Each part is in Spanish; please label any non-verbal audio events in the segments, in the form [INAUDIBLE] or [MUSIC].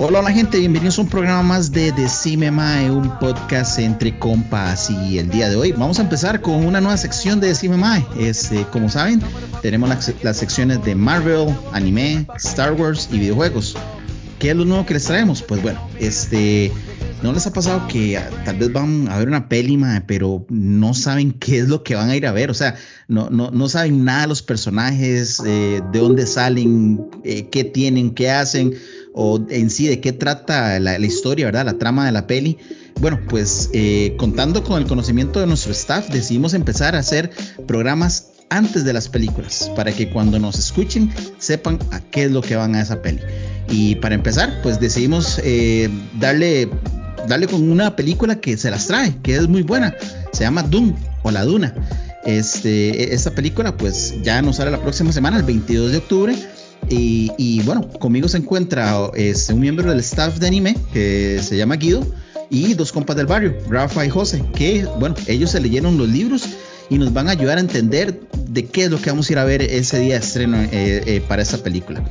Hola, hola gente, bienvenidos a un programa más de Decime Mae, un podcast entre compas y el día de hoy vamos a empezar con una nueva sección de Decime Mae. Este, como saben, tenemos las, secciones de Marvel, anime, Star Wars y videojuegos. ¿Qué es lo nuevo que les traemos? Pues bueno, este, ¿no les ha pasado que tal vez van a ver una peli, pero no saben qué es lo que van a ir a ver? O sea, no, no, no saben nada de los personajes, eh, de dónde salen, eh, qué tienen, qué hacen o en sí de qué trata la, historia, ¿verdad? La trama de la peli. Bueno, pues eh, contando con el conocimiento de nuestro staff, decidimos empezar a hacer programas antes de las películas, para que cuando nos escuchen sepan a qué es lo que van a esa peli. Y para empezar, pues decidimos eh, darle, darle con una película que se las trae, que es muy buena. Se llama Doom o La Duna. Este, esta película pues ya nos sale la próxima semana, el 22 de octubre. Y, bueno, conmigo se encuentra este, un miembro del staff de anime que se llama Guido y dos compas del barrio, Rafa y José, que bueno, ellos se leyeron los libros y nos van a ayudar a entender de qué es lo que vamos a ir a ver ese día de estreno eh, eh, para esta película.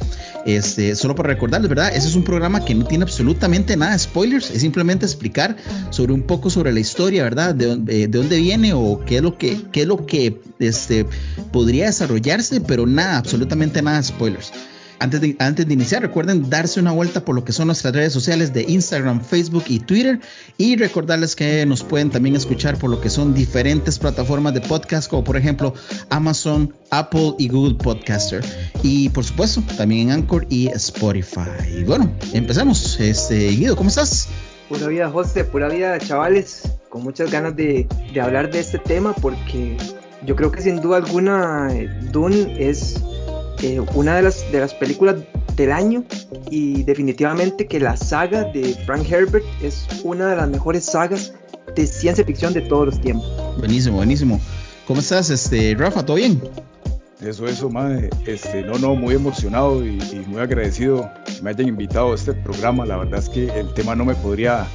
Este, solo para recordarles, ¿verdad? Ese es un programa que no tiene absolutamente nada de spoilers, es simplemente explicar sobre un poco sobre la historia, ¿verdad? De, eh, de dónde viene o qué es lo que, qué lo que este, podría desarrollarse, pero nada, absolutamente nada de spoilers. Antes de, antes de iniciar, recuerden darse una vuelta por lo que son nuestras redes sociales de Instagram, Facebook y Twitter. Y recordarles que nos pueden también escuchar por lo que son diferentes plataformas de podcast, como por ejemplo Amazon, Apple y Google Podcaster. Y por supuesto, también en Anchor y Spotify. Y bueno, empezamos. Este, Guido, ¿cómo estás? Pura vida, José, pura vida, chavales. Con muchas ganas de, de hablar de este tema porque yo creo que sin duda alguna eh, Dune es eh, una de las, de las películas del año y definitivamente que la saga de Frank Herbert es una de las mejores sagas de ciencia ficción de todos los tiempos. Buenísimo, buenísimo. ¿Cómo estás, este, Rafa? ¿Todo bien? Eso, eso, madre. Este, no, no, muy emocionado y, muy agradecido que me hayan invitado a este programa. La verdad es que el tema no me podría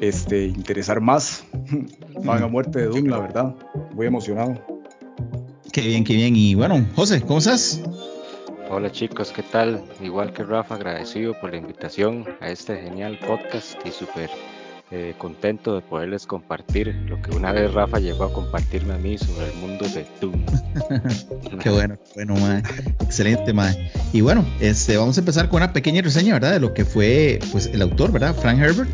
este, interesar más. [LAUGHS] Van a muerte de Doom, la verdad. Muy emocionado. Qué bien, qué bien. Y bueno, José, ¿cómo estás? Hola chicos, ¿qué tal? Igual que Rafa, agradecido por la invitación a este genial podcast y súper eh, contento de poderles compartir lo que una vez Rafa llegó a compartirme a mí sobre el mundo de Doom. [LAUGHS] qué bueno, bueno, excelente, mae. Y bueno, este, vamos a empezar con una pequeña reseña, ¿verdad? De lo que fue, pues, el autor, ¿verdad? Frank Herbert.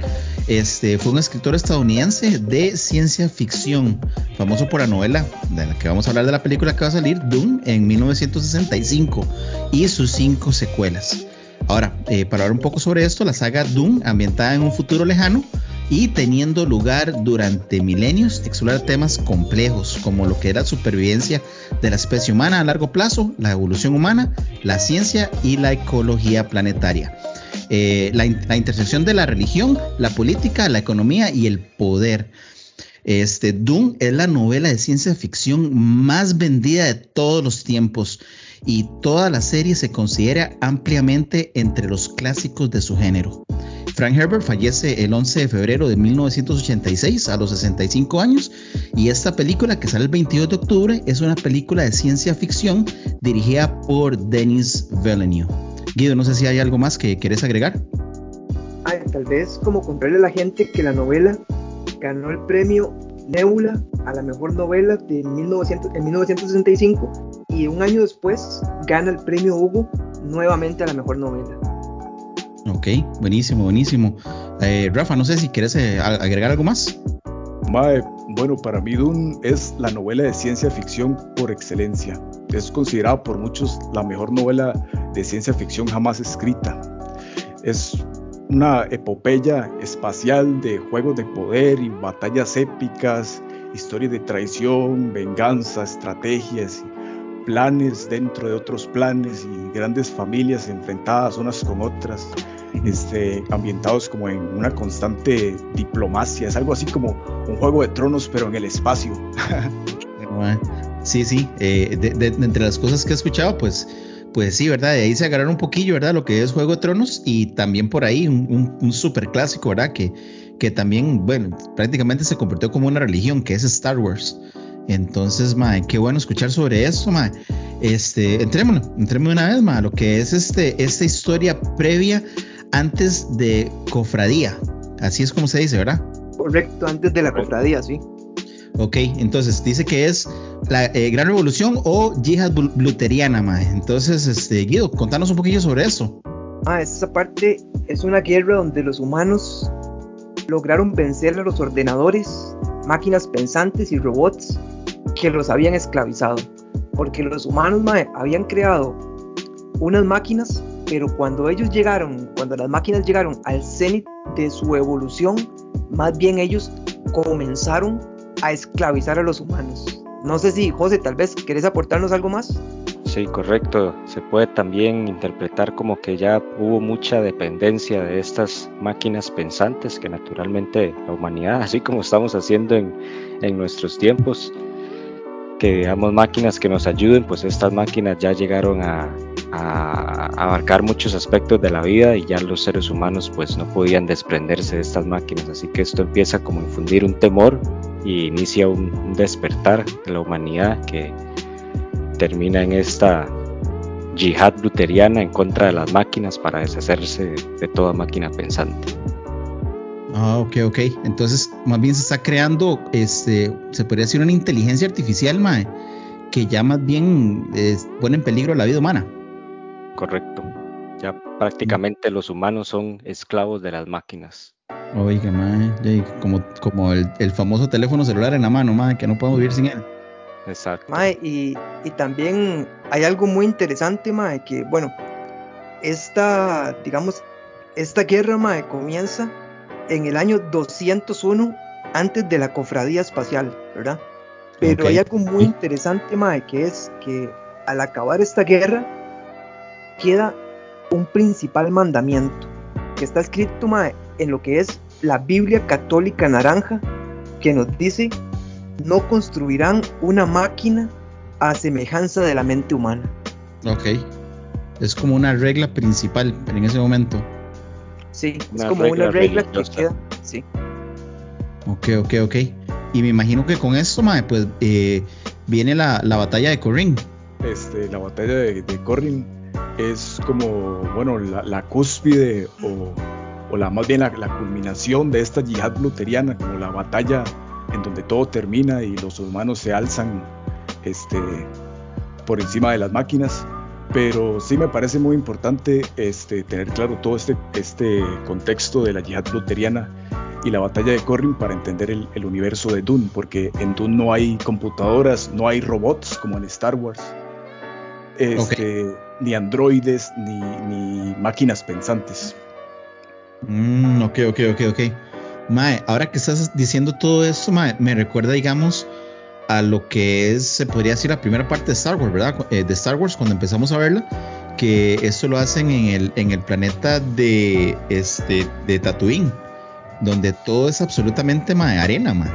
Este, fue un escritor estadounidense de ciencia ficción, famoso por la novela de la que vamos a hablar de la película que va a salir, Doom, en 1965 y sus cinco secuelas. Ahora, eh, para hablar un poco sobre esto, la saga Doom, ambientada en un futuro lejano, y teniendo lugar durante milenios, explorar temas complejos como lo que era la supervivencia de la especie humana a largo plazo, la evolución humana, la ciencia y la ecología planetaria. Eh, la, intersección de la religión, la política, la economía y el poder. Este, Doom es la novela de ciencia ficción más vendida de todos los tiempos y toda la serie se considera ampliamente entre los clásicos de su género. Frank Herbert fallece el 11 de febrero de 1986 a los 65 años y esta película que sale el 22 de octubre es una película de ciencia ficción dirigida por Denis Villeneuve. Guido, no sé si hay algo más que quieres agregar. tal vez como contarle a la gente que la novela ganó el premio Nebula a la mejor novela de 1900, en 1965 y un año después gana el premio Hugo nuevamente a la mejor novela. Ok, buenísimo, buenísimo. Eh, Rafa, no sé si quieres eh, agregar algo más. bueno, para mí Dune es la novela de ciencia ficción por excelencia. Es considerada por muchos la mejor novela de ciencia ficción jamás escrita. Es una epopeya espacial de juegos de poder y batallas épicas, historias de traición, venganza, estrategias, planes dentro de otros planes y grandes familias enfrentadas unas con otras, este, ambientados como en una constante diplomacia. Es algo así como un juego de tronos, pero en el espacio. [LAUGHS] sí, sí. Eh, de, entre las cosas que he escuchado, pues, pues sí, ¿verdad? De ahí se agarraron un poquillo, ¿verdad? Lo que es Juego de Tronos y también por ahí un, un, super clásico, ¿verdad? Que, que también, bueno, prácticamente se convirtió como una religión, que es Star Wars. Entonces, mae, qué bueno escuchar sobre eso, mae. Este, entrémonos, entrémonos una vez, mae, lo que es este, esta historia previa antes de cofradía. Así es como se dice, ¿verdad? Correcto, antes de la cofradía, sí. Ok, entonces dice que es la eh, Gran Revolución o Yihad Luteriana, mae. Entonces, este, Guido, contanos un poquillo sobre eso. Ah, esa parte es una guerra donde los humanos lograron vencer a los ordenadores, máquinas pensantes y robots que los habían esclavizado. Porque los humanos habían creado unas máquinas, pero cuando ellos llegaron, cuando las máquinas llegaron al cenit de su evolución, más bien ellos comenzaron a esclavizar a los humanos. No sé si, José, tal vez querés aportarnos algo más. Sí, correcto. Se puede también interpretar como que ya hubo mucha dependencia de estas máquinas pensantes que naturalmente la humanidad, [LAUGHS] así como estamos haciendo en, en nuestros tiempos, que digamos máquinas que nos ayuden, pues estas máquinas ya llegaron a, abarcar muchos aspectos de la vida y ya los seres humanos pues no podían desprenderse de estas máquinas, así que esto empieza como a infundir un temor y inicia un, despertar de la humanidad que termina en esta yihad luteriana en contra de las máquinas para deshacerse de toda máquina pensante. Ah, ok, ok. Entonces, más bien se está creando, este, se podría decir una inteligencia artificial, mae, que ya más bien pone en peligro la vida humana. Correcto. Ya prácticamente los humanos son esclavos de las máquinas. Oiga, mae, como, como el, famoso teléfono celular en la mano, mae, que no podemos vivir sin él. Exacto. Mae, y, y también hay algo muy interesante, mae, que bueno, esta, digamos, esta guerra, mae, comienza en el año 201 antes de la cofradía espacial, ¿verdad? Pero hay algo muy interesante, Mae, que es que al acabar esta guerra queda un principal mandamiento que está escrito, Mae, en lo que es la Biblia católica naranja, que nos dice, no construirán una máquina a semejanza de la mente humana. Ok. Es como una regla principal en ese momento. Sí, es como una regla que queda. Sí. Ok, ok, ok. Y me imagino que con esto, mae, pues eh, viene la, batalla de Corrin. Este, la batalla de, de Corrin es como, bueno, la, cúspide o, la más bien la, culminación de esta yihad luteriana, como la batalla en donde todo termina y los humanos se alzan este, por encima de las máquinas pero sí me parece muy importante este, tener claro todo este, este contexto de la yihad luteriana y la batalla de Corrin para entender el, universo de Dune, porque en Dune no hay computadoras, no hay robots como en Star Wars, este, ni androides, ni, máquinas pensantes. Mm, ok, ok, ok, ok. Mae, ahora que estás diciendo todo esto, me recuerda, digamos, a lo que es, se podría decir, la primera parte de Star Wars, ¿verdad? Eh, de Star Wars, cuando empezamos a verla, que esto lo hacen en el, en el planeta de, este, de Tatooine, donde todo es absolutamente ma, arena, ma.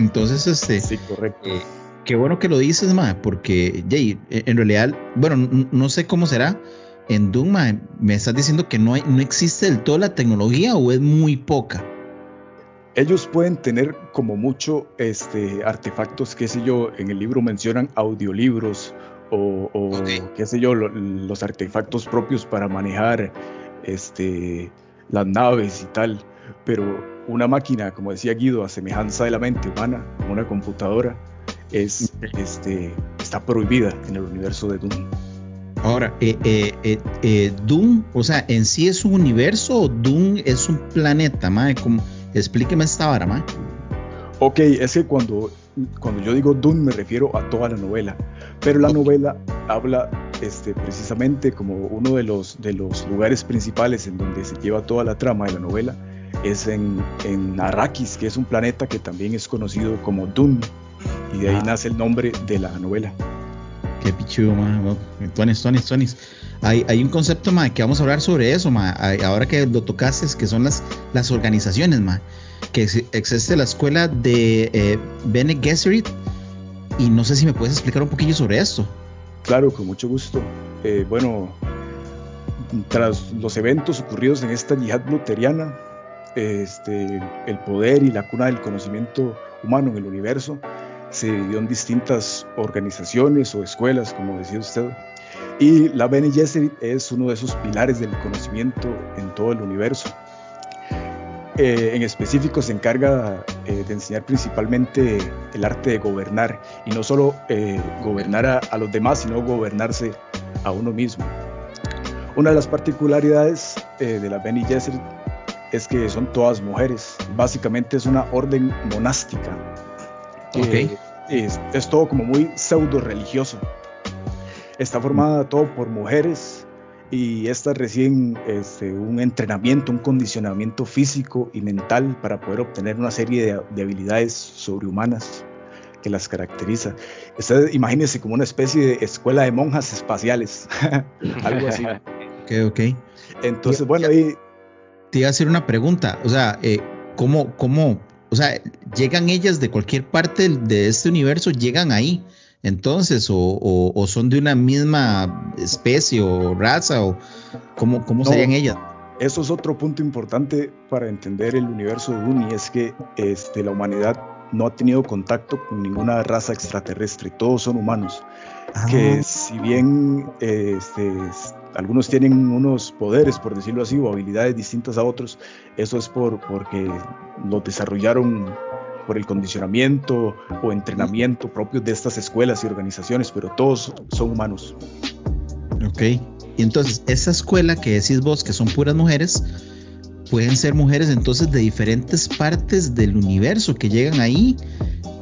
Entonces, este. Sí, correcto. Eh, qué bueno que lo dices, ma, porque, Jay, en realidad, bueno, no, sé cómo será. En Doom, me estás diciendo que no, hay, no existe del todo la tecnología o es muy poca ellos pueden tener como mucho este, artefactos, qué sé yo, en el libro mencionan audiolibros o, qué sé yo, los artefactos propios para manejar este, las naves y tal, pero una máquina, como decía Guido, a semejanza de la mente humana, una computadora, es, [LAUGHS] este, está prohibida en el universo de Doom. Ahora, eh, eh, eh, Doom, o sea, en sí es un universo o Doom es un planeta, madre, como Explíqueme esta vara, man. Ok, es que cuando, cuando yo digo Dune me refiero a toda la novela, pero la novela habla este, precisamente como uno de los, de los lugares principales en donde se lleva toda la trama de la novela, es en, en Arrakis, que es un planeta que también es conocido como Dune, y de ahí ah. nace el nombre de la novela. Qué pichudo, ma. Tonis, Tonis, Tonis. Hay, hay un concepto, ma, que vamos a hablar sobre eso, ma. ahora que lo tocaste, que son las, las organizaciones, ma. Que existe la escuela de eh, Bene Gesserit. Y no sé si me puedes explicar un poquillo sobre esto. Claro, con mucho gusto. Eh, bueno, tras los eventos ocurridos en esta yihad luteriana, este, el poder y la cuna del conocimiento humano en el universo se dividió en distintas organizaciones o escuelas, como decía usted. Y la Bene Gesserit es uno de esos pilares del conocimiento en todo el universo. Eh, en específico se encarga eh, de enseñar principalmente el arte de gobernar y no solo eh, gobernar a, los demás, sino gobernarse a uno mismo. Una de las particularidades de la Bene Gesserit es que son todas mujeres. Básicamente es una orden monástica. es, es, todo como muy pseudo religioso. Está formada todo por mujeres y estas reciben este, un entrenamiento, un condicionamiento físico y mental para poder obtener una serie de, habilidades sobrehumanas que las caracteriza. Usted imagínese como una especie de escuela de monjas espaciales, [LAUGHS] algo así. Ok, ok. Entonces, bueno, ahí te iba a hacer una pregunta, o sea, eh, ¿cómo, ¿cómo, o sea, llegan ellas de cualquier parte de este universo, llegan ahí? Entonces, o, son de una misma especie o raza, o cómo, cómo serían ellas? Eso es otro punto importante para entender el universo de Dune, es que este, la humanidad no ha tenido contacto con ninguna raza extraterrestre, todos son humanos, que ah. si bien este, algunos tienen unos poderes, por decirlo así, o habilidades distintas a otros, eso es por, porque lo desarrollaron por el condicionamiento o entrenamiento propio de estas escuelas y organizaciones, pero todos son humanos. Ok, y entonces esa escuela que decís vos que son puras mujeres, pueden ser mujeres entonces de diferentes partes del universo que llegan ahí.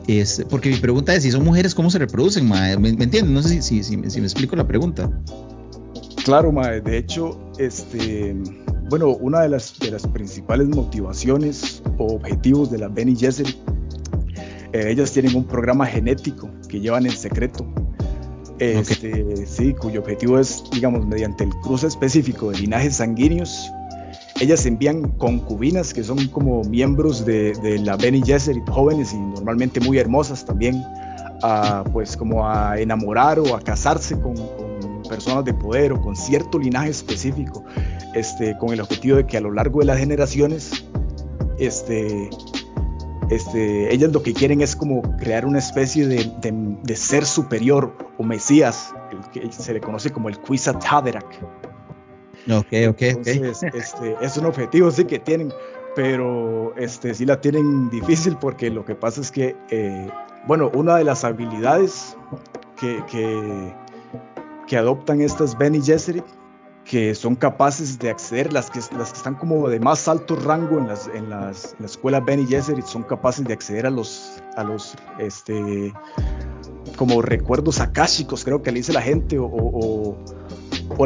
Es, porque mi pregunta es, si son mujeres, ¿cómo se reproducen? ¿Me, entienden? No sé si, si, me explico la pregunta. Claro, Mae. De hecho, este, bueno, una de las, de las principales motivaciones o objetivos de la Benny Gesserit, eh, ellas tienen un programa genético que llevan en secreto. Este, Sí, cuyo objetivo es, digamos, mediante el cruce específico de linajes sanguíneos, ellas envían concubinas que son como miembros de, de la Benny Gesserit, jóvenes y normalmente muy hermosas también, a, pues como a enamorar o a casarse con personas de poder o con cierto linaje específico, este, con el objetivo de que a lo largo de las generaciones, este, este, ellas lo que quieren es como crear una especie de, de, ser superior o mesías, el que se le conoce como el Haderach. Ok, ok, Entonces, Este, es un objetivo sí que tienen, pero este, sí la tienen difícil porque lo que pasa es que, eh, bueno, una de las habilidades que, que, que adoptan estas Bene Gesserit, que son capaces de acceder, las que, las que están como de más alto rango en, las, en, las, la escuela Bene Gesserit, son capaces de acceder a los, a los este, como recuerdos akáshicos, creo que le dice la gente, o,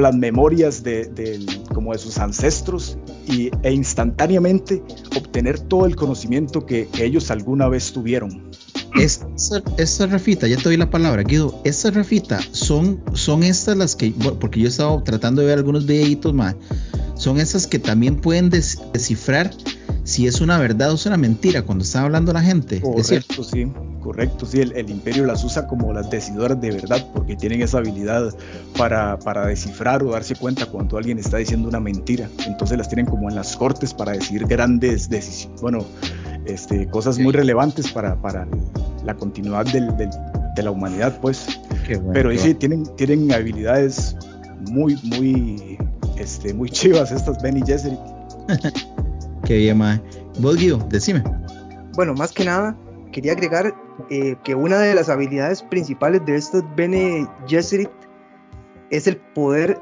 las memorias de, como de sus ancestros, y, e instantáneamente obtener todo el conocimiento que, que ellos alguna vez tuvieron. Esta, Rafita, ya te doy la palabra, Guido. Esta Rafita son, son estas las que, porque yo he estado tratando de ver algunos videitos más, son esas que también pueden descifrar si es una verdad o es una mentira cuando está hablando la gente. Correcto, sí, correcto, sí. El, imperio las usa como las decidoras de verdad porque tienen esa habilidad para, para descifrar o darse cuenta cuando alguien está diciendo una mentira. Entonces las tienen como en las cortes para decir grandes decisiones. Bueno, este, cosas muy relevantes para, para la continuidad del, de la humanidad, pues. Pero sí, tienen, tienen habilidades muy, muy, este, muy chivas estas Benny Gesserit. [LAUGHS] Bien, mae. Vos, Guido, decime. Bueno, más que nada, quería agregar eh, que una de las habilidades principales de estas Bene Gesserit es el poder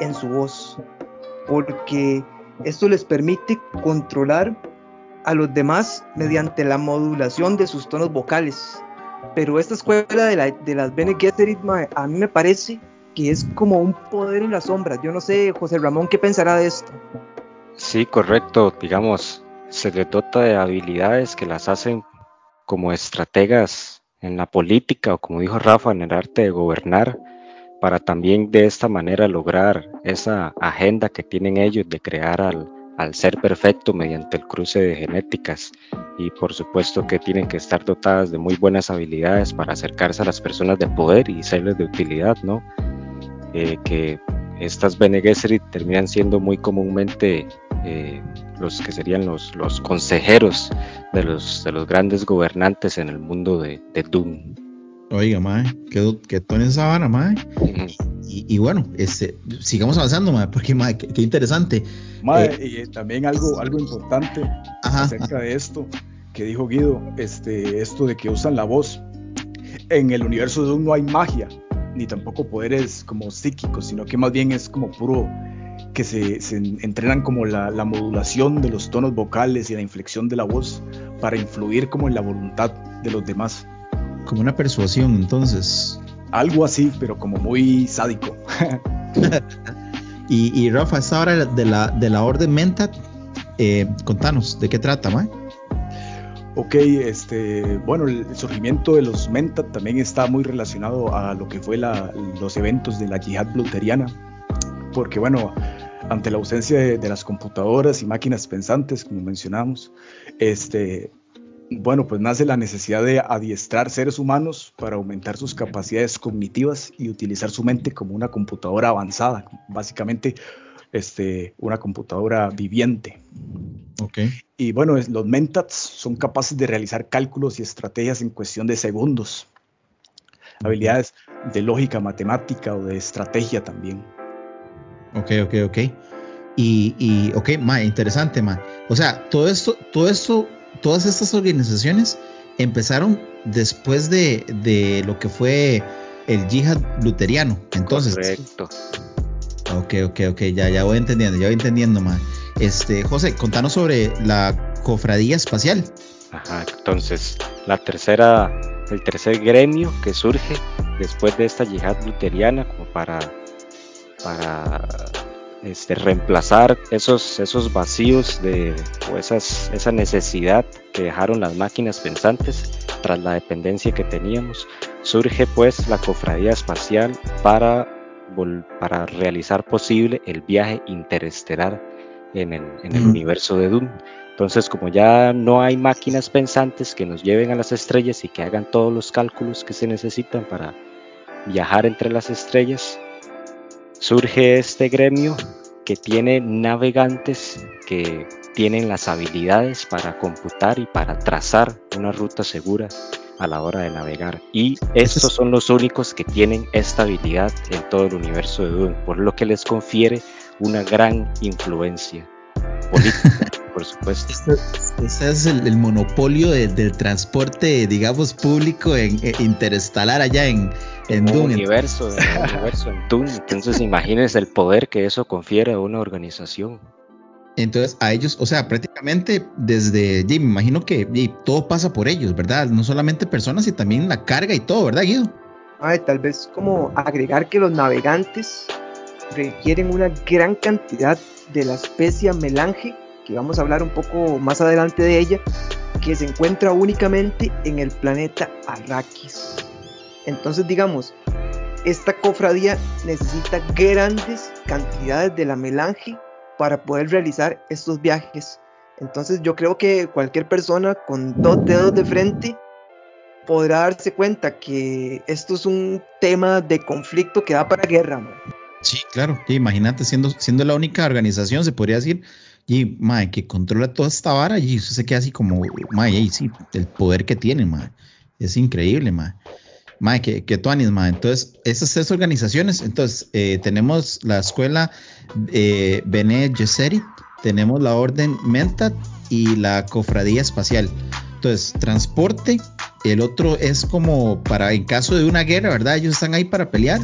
en su voz, porque esto les permite controlar a los demás mediante la modulación de sus tonos vocales. Pero esta escuela de, la, de las Bene Gesserit, a mí me parece que es como un poder en la sombra. Yo no sé, José Ramón, ¿qué pensará de esto? Sí, correcto. Digamos, se le dota de habilidades que las hacen como estrategas en la política o como dijo Rafa, en el arte de gobernar, para también de esta manera lograr esa agenda que tienen ellos de crear al, al ser perfecto mediante el cruce de genéticas y por supuesto que tienen que estar dotadas de muy buenas habilidades para acercarse a las personas de poder y serles de utilidad, ¿no? Eh, que estas Bene Gesserit terminan siendo muy comúnmente eh, los que serían los, los consejeros de los, de los grandes gobernantes en el mundo de, de Doom. Oiga, mae, qué, qué tono esa vara, mae. y, bueno, este, sigamos avanzando, mae, porque mae, qué, interesante. Mae, eh, y también algo, algo importante acerca de esto que dijo Guido, este, esto de que usan la voz. En el universo de Doom no hay magia, ni tampoco poderes como psíquicos, sino que más bien es como puro que se, se entrenan como la, la, modulación de los tonos vocales y la inflexión de la voz para influir como en la voluntad de los demás. Como una persuasión, entonces. Algo así, pero como muy sádico. [LAUGHS] y, y, Rafa, esta hora de la, de la orden Mentat, eh, contanos, ¿de qué trata, Mae? Ok, este, bueno, el surgimiento de los Mentat también está muy relacionado a lo que fue la, los eventos de la yihad bluteriana, porque bueno, ante la ausencia de, de, las computadoras y máquinas pensantes, como mencionamos, este, bueno, pues nace la necesidad de adiestrar seres humanos para aumentar sus capacidades cognitivas y utilizar su mente como una computadora avanzada, básicamente este, una computadora viviente. Okay. Y bueno, los mentats son capaces de realizar cálculos y estrategias en cuestión de segundos. Habilidades de lógica matemática o de estrategia también. Ok, ok, ok. Y, y ok, ma, interesante, ma. O sea, todo esto, todo esto todas estas organizaciones empezaron después de, de lo que fue el yihad luteriano. Entonces. Correcto. Ok, ok, ok, ya, ya voy entendiendo, ya voy entendiendo más. Este, José, contanos sobre la cofradía espacial. Ajá, entonces, la tercera, el tercer gremio que surge después de esta yihad luteriana, como para, para este, reemplazar esos, esos vacíos de, o esas, esa necesidad que dejaron las máquinas pensantes tras la dependencia que teníamos. Surge pues la cofradía espacial para, para realizar posible el viaje interestelar en el, en el universo de Dune. Entonces, como ya no hay máquinas pensantes que nos lleven a las estrellas y que hagan todos los cálculos que se necesitan para viajar entre las estrellas, surge este gremio que tiene navegantes que tienen las habilidades para computar y para trazar una ruta segura a la hora de navegar. Y estos son los únicos que tienen esta habilidad en todo el universo de Dune, por lo que les confiere una gran influencia política, [LAUGHS] por supuesto. Ese es el, monopolio del transporte, digamos, público en, interestelar allá en, en Dune. Universo, en universo en Dune. Entonces imagínense el poder que eso confiere a una organización. Entonces a ellos, o sea, prácticamente desde, me imagino que todo pasa por ellos, ¿verdad? No solamente personas, y también la carga y todo, ¿verdad, Guido? Ay, tal vez como agregar que los navegantes requieren una gran cantidad de la especie melange, que vamos a hablar un poco más adelante de ella, que se encuentra únicamente en el planeta Arrakis. Entonces, digamos, esta cofradía necesita grandes cantidades de la melange para poder realizar estos viajes. Entonces, yo creo que cualquier persona con dos dedos de frente podrá darse cuenta que esto es un tema de conflicto que da para guerra. Sí, claro. imagínate siendo, siendo la única organización, se podría decir, y mae, que controla toda esta vara y eso se queda así como, mae, sí, el poder que tiene, mae. Es increíble, mae. Mae, que, que tuanis, mae. Entonces, esas tres organizaciones, entonces, eh, tenemos la escuela eh, Bene Gesserit, tenemos la orden Mentat y la cofradía espacial. Entonces, transporte, el otro es como para en caso de una guerra, ¿verdad? Ellos están ahí para pelear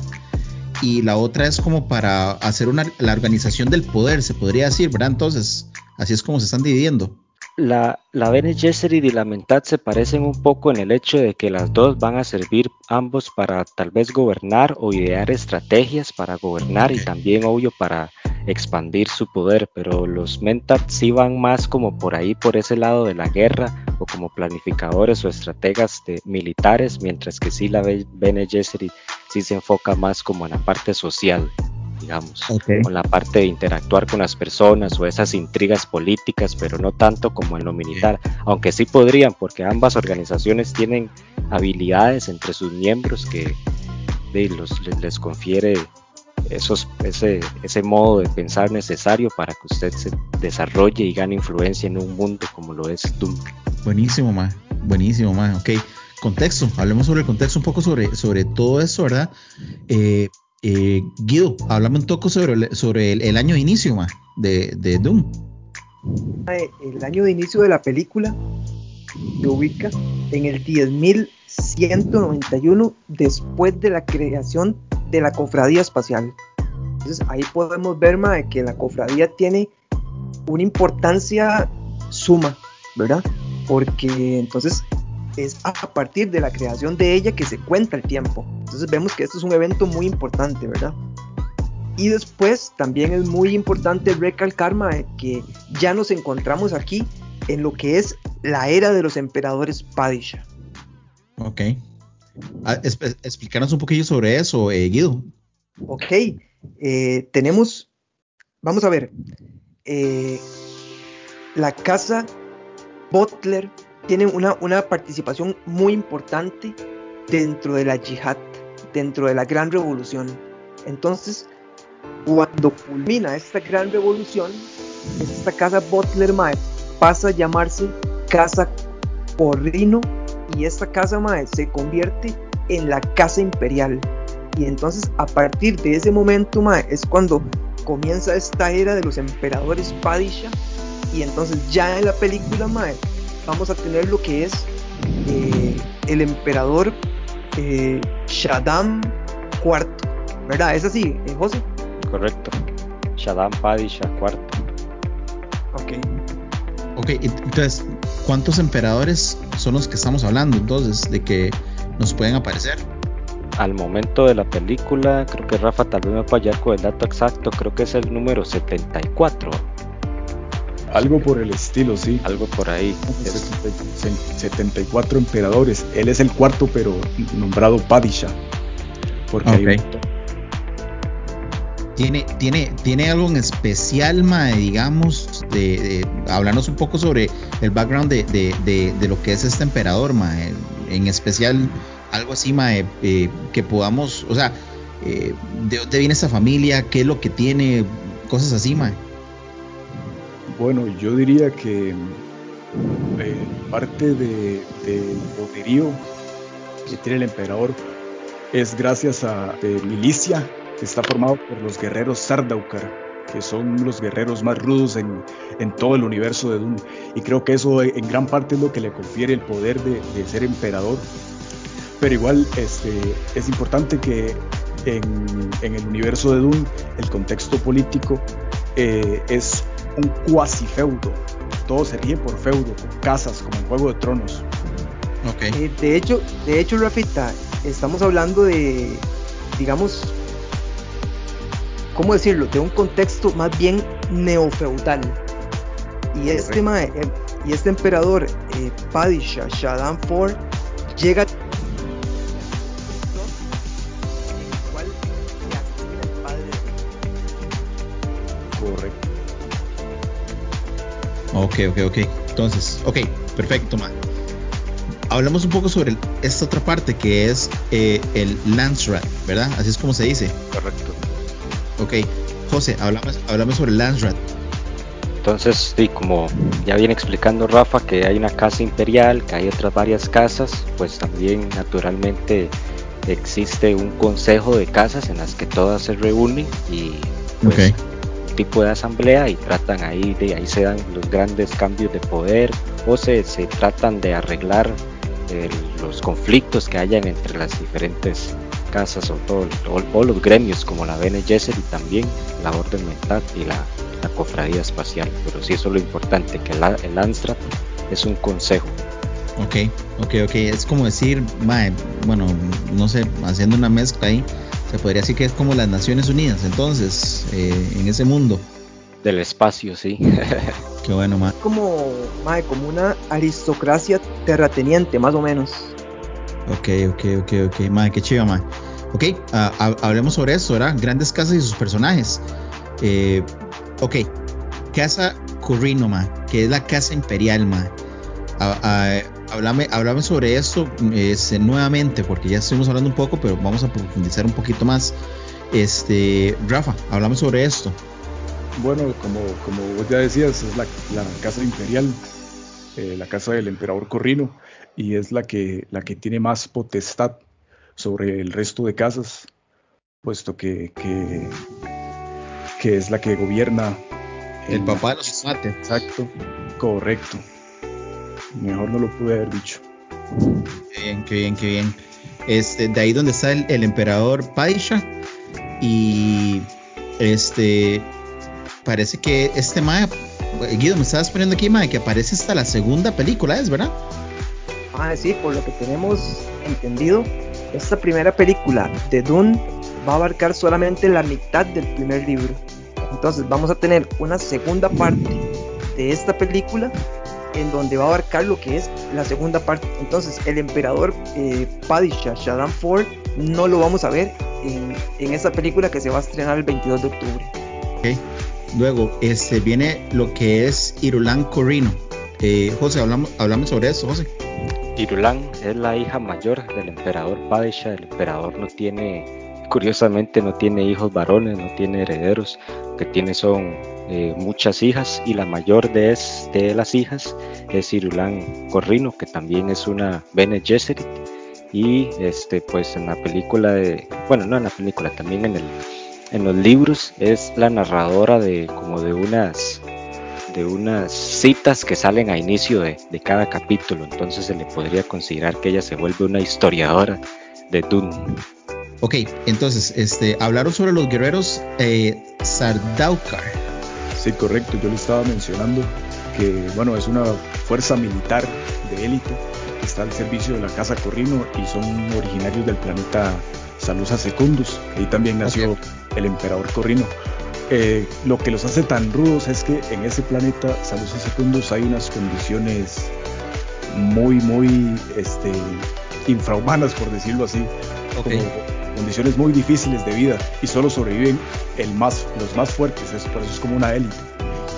y la otra es como para hacer una, la organización del poder, se podría decir, ¿verdad? Entonces, así es como se están dividiendo. La, la Bene Gesserit y la Mentat se parecen un poco en el hecho de que las dos van a servir ambos para tal vez gobernar o idear estrategias para gobernar y también, obvio, para expandir su poder, pero los Mentat sí van más como por ahí, por ese lado de la guerra o como planificadores o estrategas de militares, mientras que sí la Bene Gesserit sí se enfoca más como en la parte social, digamos, con la parte de interactuar con las personas o esas intrigas políticas, pero no tanto como en lo militar, aunque sí podrían, porque ambas organizaciones tienen habilidades entre sus miembros que los, les, confiere esos, ese, ese modo de pensar necesario para que usted se desarrolle y gane influencia en un mundo como lo es Doom. Buenísimo, ma. Buenísimo, ma. Ok. Contexto. Hablemos sobre el contexto un poco sobre, sobre todo eso, ¿verdad? Eh, eh, Guido, hablame un poco sobre, sobre el, año de inicio, ma, de, de Doom. El año de inicio de la película se ubica en el 10.191 después de la creación de la cofradía espacial. Entonces ahí podemos ver que la cofradía tiene una importancia suma, ¿verdad? Porque entonces es a partir de la creación de ella que se cuenta el tiempo. Entonces vemos que esto es un evento muy importante, ¿verdad? Y después también es muy importante recalcar que ya nos encontramos aquí en lo que es la era de los emperadores Padisha. Ok. Ah, explícanos un poquillo sobre eso, eh, Guido. Ok, eh, tenemos, vamos a ver, eh, la casa Butler tiene una, una participación muy importante dentro de la yihad, dentro de la gran revolución. Entonces, cuando culmina esta gran revolución, esta casa Butler Mae pasa a llamarse Casa Porrino y esta casa Mae se convierte en la casa imperial. Y entonces a partir de ese momento Mae es cuando comienza esta era de los emperadores Padisha y entonces ya en la película Mae vamos a tener lo que es eh, el emperador eh, Shaddam IV, ¿verdad? ¿Es así, eh, José? Correcto, Shaddam Padisha IV. Ok. Ok, entonces, ¿cuántos emperadores son los que estamos hablando entonces de que nos pueden aparecer? Al momento de la película, creo que Rafa tal vez me va a con el dato exacto, creo que es el número 74. Algo por el estilo, sí. Algo por ahí. 74 emperadores. Él es el cuarto, pero nombrado Padisha. Porque tiene, tiene, tiene algo en especial, Mae, digamos, de, hablarnos un poco sobre el background de, lo que es este emperador, Mae. En especial, algo así, Mae, eh, que podamos, o sea, eh, de dónde viene esta familia, qué es lo que tiene, cosas así, Mae. Bueno, yo diría que eh, parte del poderío que tiene el emperador es gracias a milicia que está formado por los guerreros Sardaukar, que son los guerreros más rudos en, todo el universo de Dune. Y creo que eso en gran parte es lo que le confiere el poder de, ser emperador. Pero igual este, es importante que en, el universo de Dune el contexto político eh, es un cuasi feudo. Todo se rige por feudo, casas, como en Juego de Tronos. Okay. Eh, de hecho, de hecho, Rafita, estamos hablando de, digamos, ¿cómo decirlo? De un contexto más bien neofeudal. Y este, eh, y este emperador, eh, Padishah Shaddam IV, llega Ok, ok, ok. Entonces, ok, perfecto, man. Hablamos un poco sobre esta otra parte que es eh, el Landsrat, ¿verdad? Así es como se dice. Correcto. Ok, José, hablamos, hablamos sobre Landsrat. Entonces, sí, como ya viene explicando Rafa, que hay una casa imperial, que hay otras varias casas, pues también naturalmente existe un consejo de casas en las que todas se reúnen y pues, tipo de asamblea y tratan ahí de ahí se dan los grandes cambios de poder o se, se tratan de arreglar eh, los conflictos que hayan entre las diferentes casas o, todo, o, los gremios como la Bene Gesserit y también la Orden Mental y la, la, Cofradía Espacial. Pero sí eso es lo importante, que la, el Anstrat es un consejo. Ok, ok, ok. Es como decir, bueno, no sé, haciendo una mezcla ahí, se podría decir que es como las Naciones Unidas, entonces, eh, en ese mundo. Del espacio, sí. [LAUGHS] Qué bueno, ma. Como, mae, como una aristocracia terrateniente, más o menos. Ok, ok, ok, ok. Ma, qué chiva, ma. Ok, ah, ha- hablemos sobre eso, ¿verdad? Grandes casas y sus personajes. Eh, ok, Casa Corrino, ma, que es la casa imperial, ma. Ah, ah, háblame, háblame sobre esto este, nuevamente, porque ya estuvimos hablando un poco, pero vamos a profundizar un poquito más. Este, Rafa, hablame sobre esto. Bueno, como, como vos ya decías, es la, la casa imperial, eh, la casa del emperador Corrino, y es la que, la que tiene más potestad sobre el resto de casas, puesto que, que, que es la que gobierna. El en- papá de los mates. Exacto, correcto. Mejor no lo pude haber dicho. Qué bien, qué bien, qué bien. Este, de ahí donde está el, el emperador Paisha. Y este parece que este Mae, Guido, me estabas poniendo aquí, Mae, que aparece hasta la segunda película, ¿es verdad? Ah, sí, por lo que tenemos entendido, esta primera película de Dune va a abarcar solamente la mitad del primer libro. Entonces vamos a tener una segunda parte de esta película en donde va a abarcar lo que es la segunda parte. Entonces el emperador eh, Padishah Shaddam Ford no lo vamos a ver en, en esta película que se va a estrenar el 22 de octubre. Luego, este viene lo que es Irulan Corrino. Eh, José, hablamos, hablamos sobre eso, José. Irulan es la hija mayor del emperador Padisha. El emperador no tiene, curiosamente, no tiene hijos varones, no tiene herederos. Lo que tiene son eh, muchas hijas y la mayor de, es- de las hijas es Irulan Corrino, que también es una Bene Gesserit. Y este, pues en la película de, bueno, no en la película, también en el, en los libros es la narradora de como de unas de unas citas que salen a inicio de, de cada capítulo, entonces se le podría considerar que ella se vuelve una historiadora de Dune. Ok, entonces, este, hablaron sobre los guerreros eh, Sardaukar. Sí, correcto. Yo le estaba mencionando que, bueno, es una fuerza militar de élite que está al servicio de la Casa Corrino y son originarios del planeta Salusa Secundus. Ahí también nació el emperador Corrino. Eh, lo que los hace tan rudos es que en ese planeta Salusa Secundus hay unas condiciones muy, muy este, infrahumanas, por decirlo así. Como condiciones muy difíciles de vida y solo sobreviven el más, los más fuertes, es, por eso es como una élite,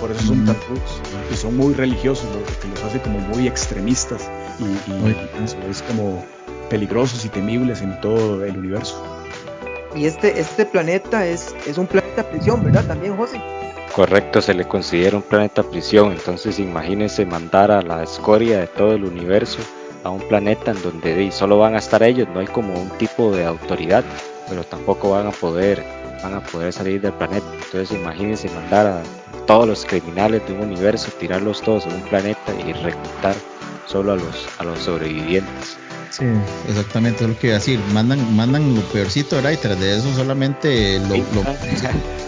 por eso son Mm. tan rudos y son muy religiosos, lo que los hace como muy extremistas y, y Muy eso es como peligrosos y temibles en todo el universo. Y este, este planeta es, es un planeta prisión, ¿verdad? También, José. Correcto, se le considera un planeta prisión, entonces imagínense mandar a la escoria de todo el universo a un planeta en donde solo van a estar ellos, no hay como un tipo de autoridad, pero tampoco van a poder van a poder salir del planeta. Entonces imagínense mandar a todos los criminales de un universo, tirarlos todos en un planeta y reclutar solo a los a los sobrevivientes. Sí, exactamente, es lo que iba a decir. Mandan, mandan lo peorcito, ¿verdad? Y tras de eso solamente lo, lo-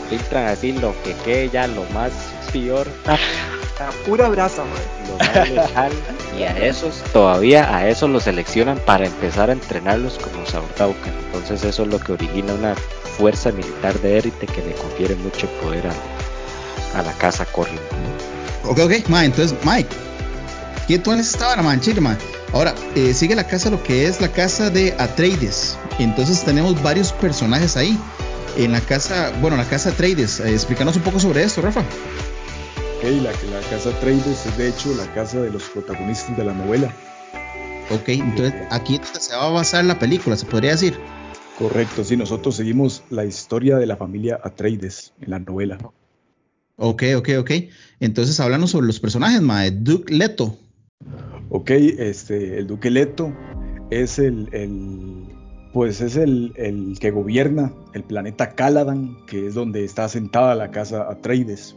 Filtran [LAUGHS] así lo que quede ya lo más peor, [LAUGHS] La pura brasa, man. y a esos todavía a esos los seleccionan para empezar a entrenarlos como Saurtaucan. Entonces eso es lo que origina una fuerza militar de élite que le confiere mucho poder a, a la casa Corrin. Ok, ok, ma, entonces, Mike, ¿qué tú estaba la man, chile, ma? Ahora, eh, sigue la casa, lo que es la casa de Atreides. Entonces tenemos varios personajes ahí. En la casa, bueno, la casa Atreides. Eh, explícanos un poco sobre esto, Rafa. Ok, la, la casa Atreides es de hecho la casa de los protagonistas de la novela. Ok, entonces aquí es donde se va a basar la película, se podría decir. Correcto, sí, nosotros seguimos la historia de la familia Atreides en la novela. Ok, ok, ok. Entonces háblanos sobre los personajes, ma. Duke Leto. Ok, este, el Duque Leto es el, el- pues es el, el que gobierna el planeta Caladan, que es donde está asentada la casa Atreides.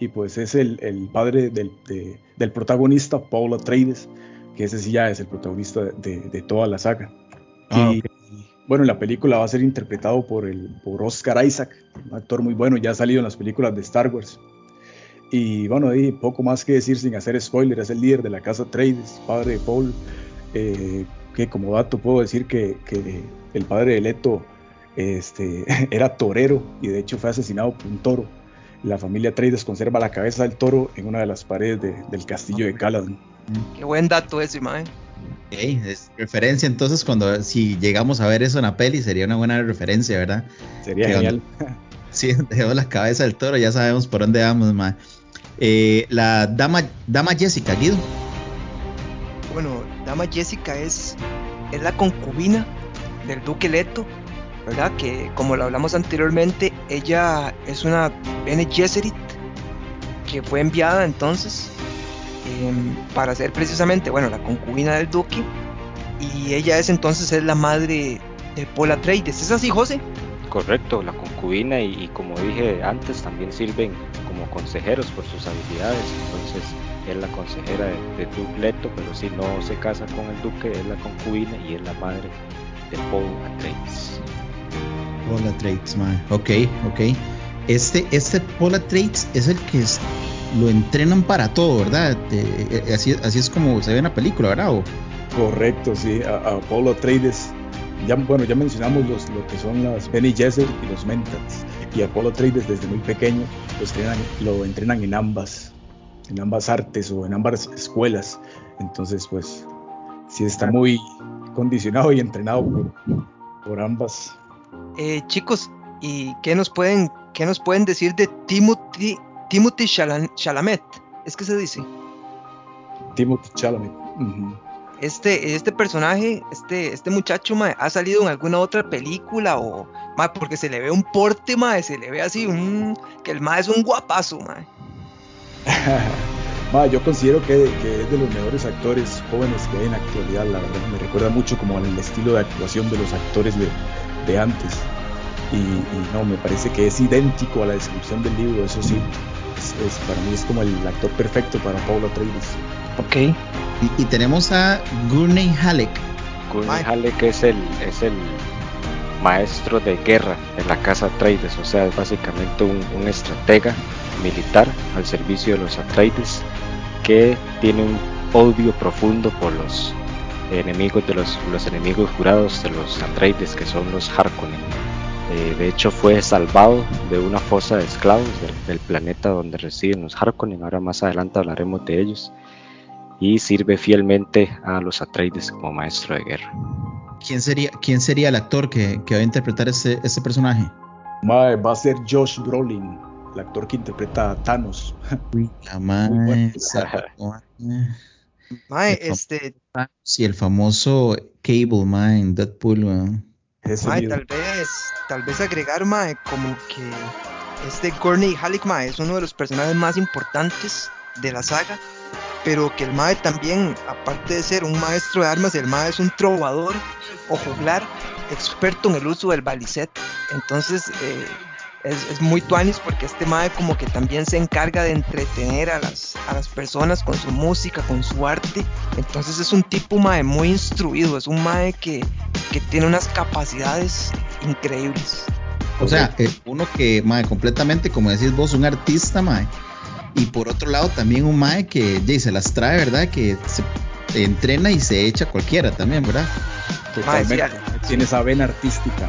Y pues es el, el padre del, de- del protagonista, Paul Atreides, que ese sí ya es el protagonista de, de toda la saga. Ah, y bueno, la película va a ser interpretado por, el, por Oscar Isaac, un actor muy bueno, ya ha salido en las películas de Star Wars. Y bueno, ahí poco más que decir sin hacer spoiler, es el líder de la casa Atreides, padre de Paul, eh, que como dato puedo decir que, que el padre de Leto este, [LAUGHS] era torero y de hecho fue asesinado por un toro la familia Atreides conserva la cabeza del toro en una de las paredes del castillo de Caladan. Qué buen dato ese, mae. Okay, es referencia entonces cuando si llegamos a ver eso en la peli sería una buena referencia, ¿verdad? Sería genial. [LAUGHS] sí, dejamos la cabeza del toro, ya sabemos por dónde vamos, mae. Eh, la dama, dama Jessica, Guido. Bueno, dama Jessica es, es la concubina del duque Leto, ¿verdad? Que como lo hablamos anteriormente, ella es una Bene Gesserit que fue enviada entonces em, para ser precisamente, bueno, la concubina del duque y ella es entonces es la madre de Paul Atreides. ¿Es así, José? Correcto, la concubina y, como dije antes también sirven como consejeros por sus habilidades, entonces es la consejera de, de pero si no se casa con el duque es la concubina y es la madre de Paul Atreides. Paul Atreides, man. Ok, ok. Este, este Paul Atreides es el que lo entrenan para todo, ¿verdad? Eh, así, así es como se ve en la película, ¿verdad? Correcto, sí. A, a Paul Atreides ya, bueno, ya mencionamos los, lo que son las Benny Gesserit y los Mentals. Y Apolo Atreides desde muy pequeño lo entrenan, lo entrenan en ambas, en ambas artes o en ambas escuelas. Entonces, pues, sí está muy condicionado y entrenado por, por ambas. Eh, chicos, ¿y qué nos pueden, qué nos pueden decir de Timothy, Timothy Chalamet? ¿Es que se dice? Timothy Chalamet. este, este personaje, este, este muchacho, mae, ha salido en alguna otra película o, mae, porque se le ve un porte, mae, se le ve así, un, que el mae es un guapazo, mae. [LAUGHS] mae yo considero que, que, es de los mejores actores jóvenes que hay en la actualidad, la verdad, me recuerda mucho como al estilo de actuación de los actores de, de antes. Y, y, no, me parece que es idéntico a la descripción del libro, eso sí, es, es, para mí es como el actor perfecto para Paula Atreides. Ok. Y, y, tenemos a Gurney Halleck. Gurney Halleck es el, es el maestro de guerra de la casa Atreides, o sea, es básicamente un, un estratega militar al servicio de los Atreides que tiene un odio profundo por los enemigos de los, los enemigos jurados de los Atreides, que son los Harkonnen. Eh, de hecho, fue salvado de una fosa de esclavos del, del planeta donde residen los Harkonnen. Ahora más adelante hablaremos de ellos y sirve fielmente a los Atreides como maestro de guerra. ¿Quién sería, quién sería el actor que, que va a interpretar ese, ese personaje? Mae, va a ser Josh Brolin, el actor que interpreta a Thanos. Uy, la [LAUGHS] mae, mae, este. Sí, el famoso Cable, mae, en Deadpool, mae tal vez, tal vez agregar, mae, como que este Gurney Halleck, mae, es uno de los personajes más importantes de la saga pero que el Mae también, aparte de ser un maestro de armas, el Mae es un trovador o juglar experto en el uso del balicet. Entonces eh, es, es, muy tuanis porque este Mae como que también se encarga de entretener a las, a las personas con su música, con su arte. Entonces es un tipo Mae muy instruido, es un Mae que, que tiene unas capacidades increíbles. O sea, eh, uno que, mae, completamente, como decís vos, un artista, mae y por otro lado también un mae que ya, se las trae, ¿verdad? Que se entrena y se echa cualquiera también, ¿verdad? Totalmente. Tiene esa vena artística.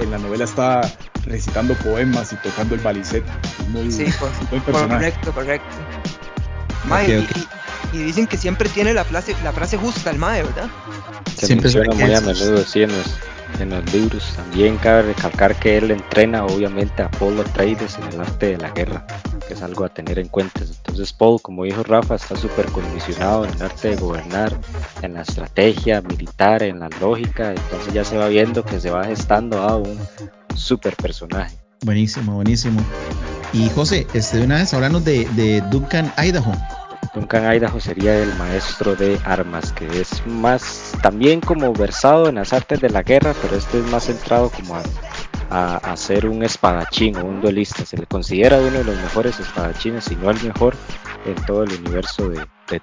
En la novela está recitando poemas y tocando el balicet. Muy, sí, muy correcto, correcto. Mae, okay, okay. Y, y, dicen que siempre tiene la frase, la frase justa el mae, ¿verdad? Se siempre menciona muy a menudo, sí, en los, en los libros. También cabe recalcar que él entrena obviamente a Paul Atreides en el arte de la guerra que es algo a tener en cuenta. Entonces Paul, como dijo Rafa, está súper condicionado en el arte de gobernar, en la estrategia militar, en la lógica, entonces ya se va viendo que se va gestando a un súper personaje. Buenísimo, buenísimo. Y José, este, de una vez hablando de, de Duncan Idaho. Duncan Idaho sería el maestro de armas, que es más también como versado en las artes de la guerra, pero este es más centrado como a a, ser un espadachín o un duelista. Se le considera uno de los mejores espadachines, si no el mejor, en todo el universo de, de.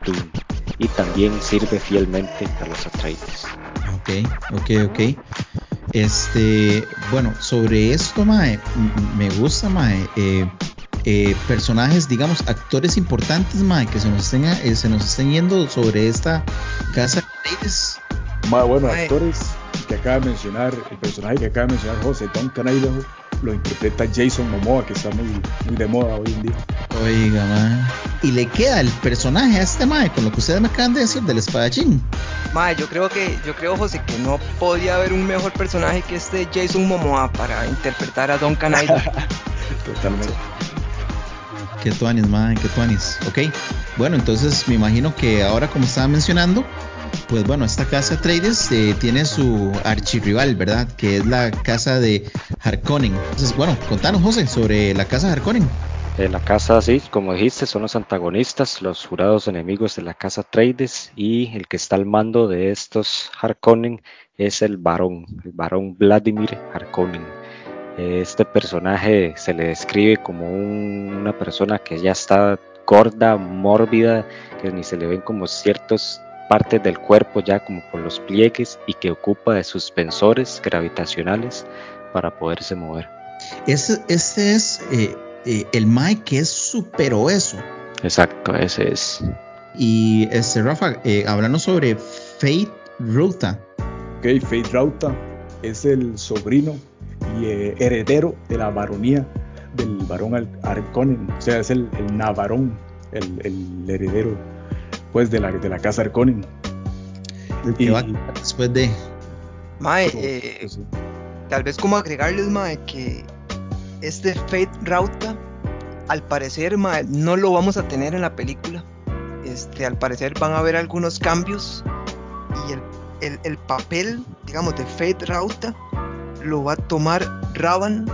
Y también sirve fielmente a los Atreides. Ok, ok, ok. Este, bueno, sobre esto, Mae, me gusta, Mae. Eh, eh, personajes, digamos, actores importantes, Mae, que se nos estén, eh, se nos estén yendo sobre esta casa. Mae, bueno, Mae. actores que acaba de mencionar, el personaje que acaba de mencionar José, Duncan Idaho, lo interpreta Jason Momoa, que está muy, muy de moda hoy en día. Oiga, man. Y le queda el personaje a este mae con lo que ustedes me acaban de decir del espadachín. Mae, yo creo que, yo creo, José, que no podía haber un mejor personaje que este Jason Momoa para interpretar a Don Canaido. [LAUGHS] Totalmente. Qué tuanis, mae, qué tuanis. Ok, bueno, entonces me imagino que ahora, como estaba mencionando, pues bueno, esta casa Trades eh, tiene su archirrival, ¿verdad? Que es la casa de Harkonnen. Entonces, bueno, contanos, José, sobre la casa Harkonnen. En la casa, sí, como dijiste, son los antagonistas, los jurados enemigos de la casa Trades y el que está al mando de estos Harkonnen es el varón, el varón Vladimir Harkonnen. Este personaje se le describe como un- una persona que ya está gorda, mórbida, que ni se le ven como ciertas partes del cuerpo ya como por los pliegues y que ocupa de suspensores gravitacionales para poderse mover. Ese, ese es eh, eh, el Mae que es súper obeso. Exacto, ese es. Y este, Rafa, eh, hablando sobre Fate Ruta. Ok, Fate Rauta es el sobrino y eh, heredero de la baronía del varón Al- Harkonnen, o sea, es el, el Navarón, el, el heredero pues de la, de la casa el que Y- va después de. Mae, eh, pues, sí. tal vez como agregarles, mae, que este Fate Rauta, al parecer, mae, no lo vamos a tener en la película. Este, al parecer van a haber algunos cambios y el, el- el papel, digamos, de Fate Rauta lo va a tomar Ravan,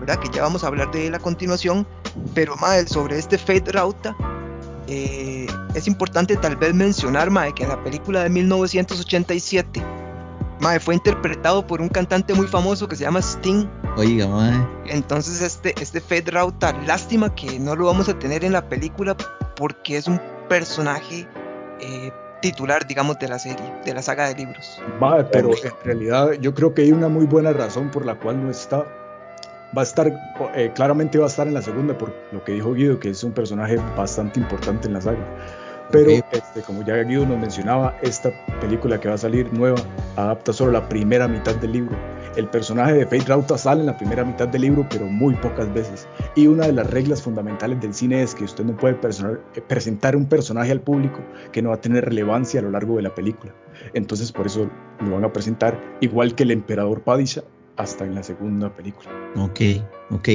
¿verdad? Que ya vamos a hablar de él a continuación. Pero, mae, sobre este Fate Rauta, eh, es importante tal vez mencionar, mae, que en la película de 1987, mae, fue interpretado por un cantante muy famoso que se llama Sting. Oiga, Mae. Entonces este, este Fate Rauta, lástima que no lo vamos a tener en la película porque es un personaje eh, titular, digamos, de la serie, de la saga de libros. Va, pero en realidad yo creo que hay una muy buena razón por la cual no está. Va a estar, eh, claramente va a estar en la segunda, por lo que dijo Guido, que es un personaje bastante importante en la saga. Pero, Ok. este, como ya Guido nos mencionaba, esta película que va a salir nueva adapta solo la primera mitad del libro. El personaje de Fate Rauta sale en la primera mitad del libro, pero muy pocas veces. Y una de las reglas fundamentales del cine es que usted no puede eh, presentar un personaje al público que no va a tener relevancia a lo largo de la película. Entonces por eso lo van a presentar igual que el emperador Padisha hasta en la segunda película. Ok, ok.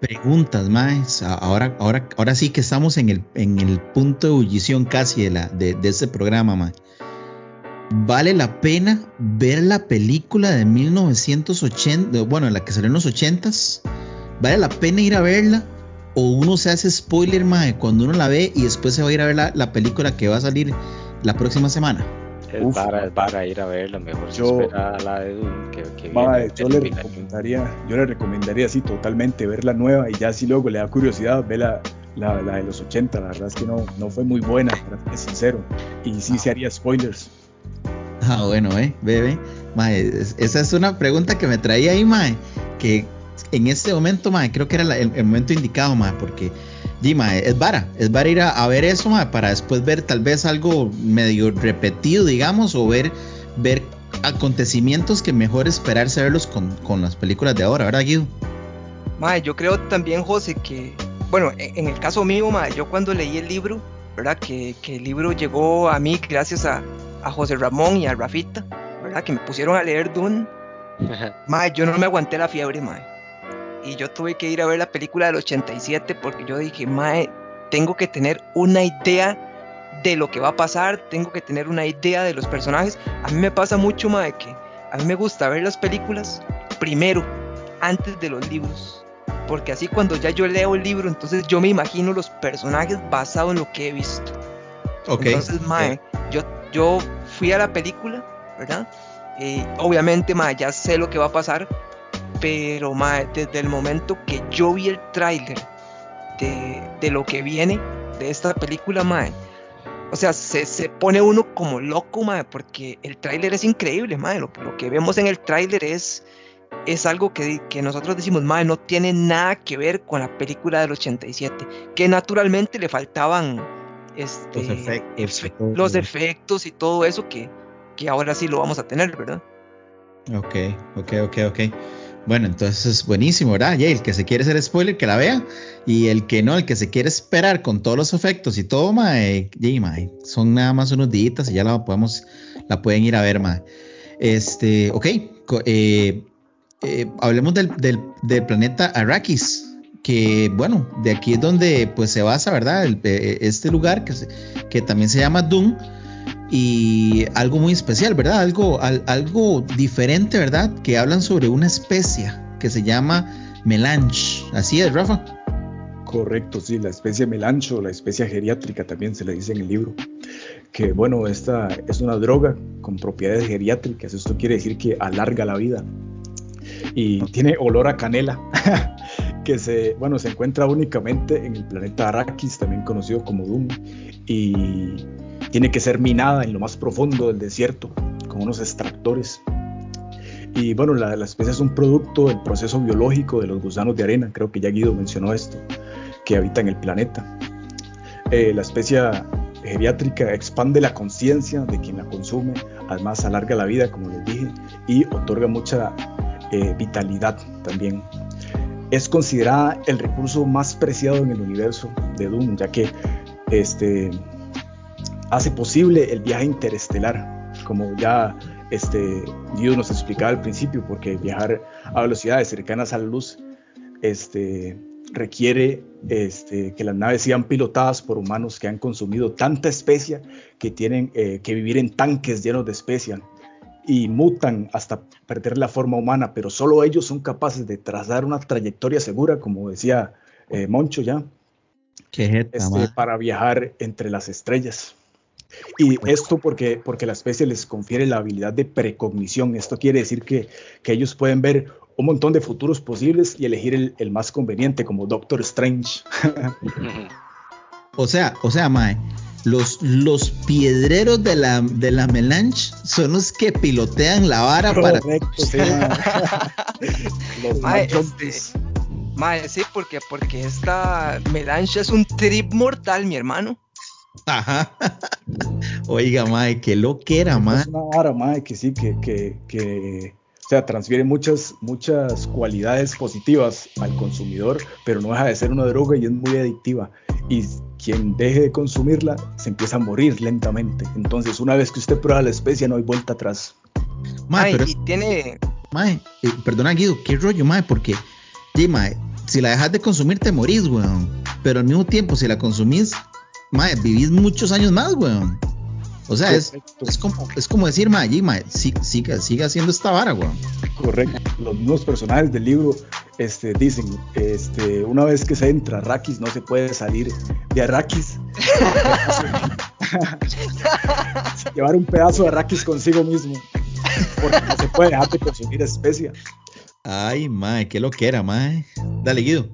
Preguntas, más. Ahora, ahora, ahora sí que estamos en el, en el punto de ebullición casi de, la, de, este programa, mae. ¿Vale la pena ver la película de 1980, bueno, la que salió en los 80s? ¿Vale la pena ir a verla? ¿O uno se hace spoiler, mae, cuando uno la ve y después se va a ir a ver la película que va a salir la próxima semana? Es Uf, para, es para ir a verla, mejor se yo- espera a la de Dune que, que viene yo le recomendaría, yo le recomendaría así totalmente ver la nueva y ya si luego le da curiosidad, ve la, la, la de los 80, la verdad es que no, no fue muy buena, para ser sincero, y sí se haría spoilers. Ah, bueno, eh, bebé. Mae, esa es una pregunta que me traía ahí, mae. Que en este momento, mae, creo que era la- el, el momento indicado, mae, porque, di, mae, es vara. Es vara ir a, a ver eso, mae, para después ver tal vez algo medio repetido, digamos, o ver, ver acontecimientos que mejor esperarse verlos con, con las películas de ahora, ¿verdad, Guido? Mae, yo creo también, José, que, bueno, en, en el caso mío, mae, yo cuando leí el libro, ¿verdad? Que, que el libro llegó a mí gracias a, a José Ramón y a Rafita, ¿verdad? Que me pusieron a leer Dune. [LAUGHS] Mae, yo no me aguanté la fiebre, mae. Y yo tuve que ir a ver la película del 87 porque yo dije, mae, tengo que tener una idea de lo que va a pasar, tengo que tener una idea de los personajes. A mí me pasa mucho, mae, que a mí me gusta ver las películas primero, antes de los libros. Porque así cuando ya yo leo el libro, entonces yo me imagino los personajes basados en lo que he visto. Entonces, mae, yo, yo fui a la película, ¿verdad? Eh, obviamente, mae, ya sé lo que va a pasar, pero, mae, desde el momento que yo vi el tráiler de, de lo que viene de esta película, mae, o sea, se, se pone uno como loco, mae, porque el tráiler es increíble, mae, lo, lo que vemos en el tráiler es, es algo que, que nosotros decimos, mae, no tiene nada que ver con la película del 87, que naturalmente le faltaban este, Los efectos y efe- todo. los efectos y todo eso que, que ahora sí lo vamos a tener, ¿verdad? Ok, ok, ok, ok. Bueno, entonces buenísimo, ¿verdad? Y el que se quiere hacer spoiler, que la vea. Y el que no, el que se quiere esperar con todos los efectos y todo, mae, son nada más unos días y ya la podemos, la pueden ir a ver, mae. Este, ok, eh, eh, hablemos del, planeta Arrakis, que bueno, de aquí es donde pues se basa, ¿verdad? Eh, este lugar que, que también se llama Doom y algo muy especial, ¿verdad? Algo, algo diferente, ¿verdad? Que hablan sobre una especie que se llama melange. ¿Así es, Rafa? Correcto, sí, la especie melancho, la especie geriátrica también se le dice en el libro. Que bueno, esta es una droga con propiedades geriátricas, esto quiere decir que alarga la vida. Y tiene olor a canela, [LAUGHS] que se, bueno, se encuentra únicamente en el planeta Arrakis, también conocido como Doom. Y tiene que ser minada en lo más profundo del desierto con unos extractores. Y bueno, la, especie es un producto del proceso biológico de los gusanos de arena, creo que ya Guido mencionó esto, que habitan el planeta. Eh, la especie geriátrica expande la conciencia de quien la consume, además alarga la vida, como les dije, y otorga mucha eh, vitalidad también. Es considerada el recurso más preciado en el universo de Doom, ya que este, hace posible el viaje interestelar, como ya este, Dios nos explicaba al principio, porque viajar a velocidades cercanas a la luz este, requiere este, que las naves sean pilotadas por humanos que han consumido tanta especia que tienen eh, que vivir en tanques llenos de especia y mutan hasta perder la forma humana, pero solo ellos son capaces de trazar una trayectoria segura, como decía eh, Moncho ya, este, para viajar entre las estrellas. Y esto porque, porque la especie les confiere la habilidad de precognición. Esto quiere decir que, que ellos pueden ver un montón de futuros posibles y elegir el, el más conveniente, como Doctor Strange. o sea, o sea, Mae, los, los piedreros de la, de la melange son los que pilotean la vara para. Sí, [LAUGHS] los mae, este, mae, sí, porque, porque esta melange es un trip mortal, mi hermano. Ajá. Oiga, mae, qué que era, mae. Es una vara, mae, que sí, que, que, que, o sea, transfiere muchas, muchas cualidades positivas al consumidor, pero no deja de ser una droga y es muy adictiva. Y quien deje de consumirla se empieza a morir lentamente. Entonces, una vez que usted prueba la especie, no hay vuelta atrás. Mae, pero, y tiene. Mae, eh, perdona, Guido, qué rollo, mae, porque, sí, mae, si la dejas de consumir, te morís, weón. Pero al mismo tiempo, si la consumís, mae, vivís muchos años más, weón. O sea, es, es, como, es como decir, mae, mae, siga, siga haciendo esta vara, weón. Correcto. Los mismos personajes del libro este, dicen, este, una vez que se entra Arrakis, no se puede salir de Arrakis. [LAUGHS] Llevar un pedazo de Arrakis consigo mismo. Porque no se puede dejar de consumir especia. Ay, mae, qué lo que era, mae. Dale, Guido.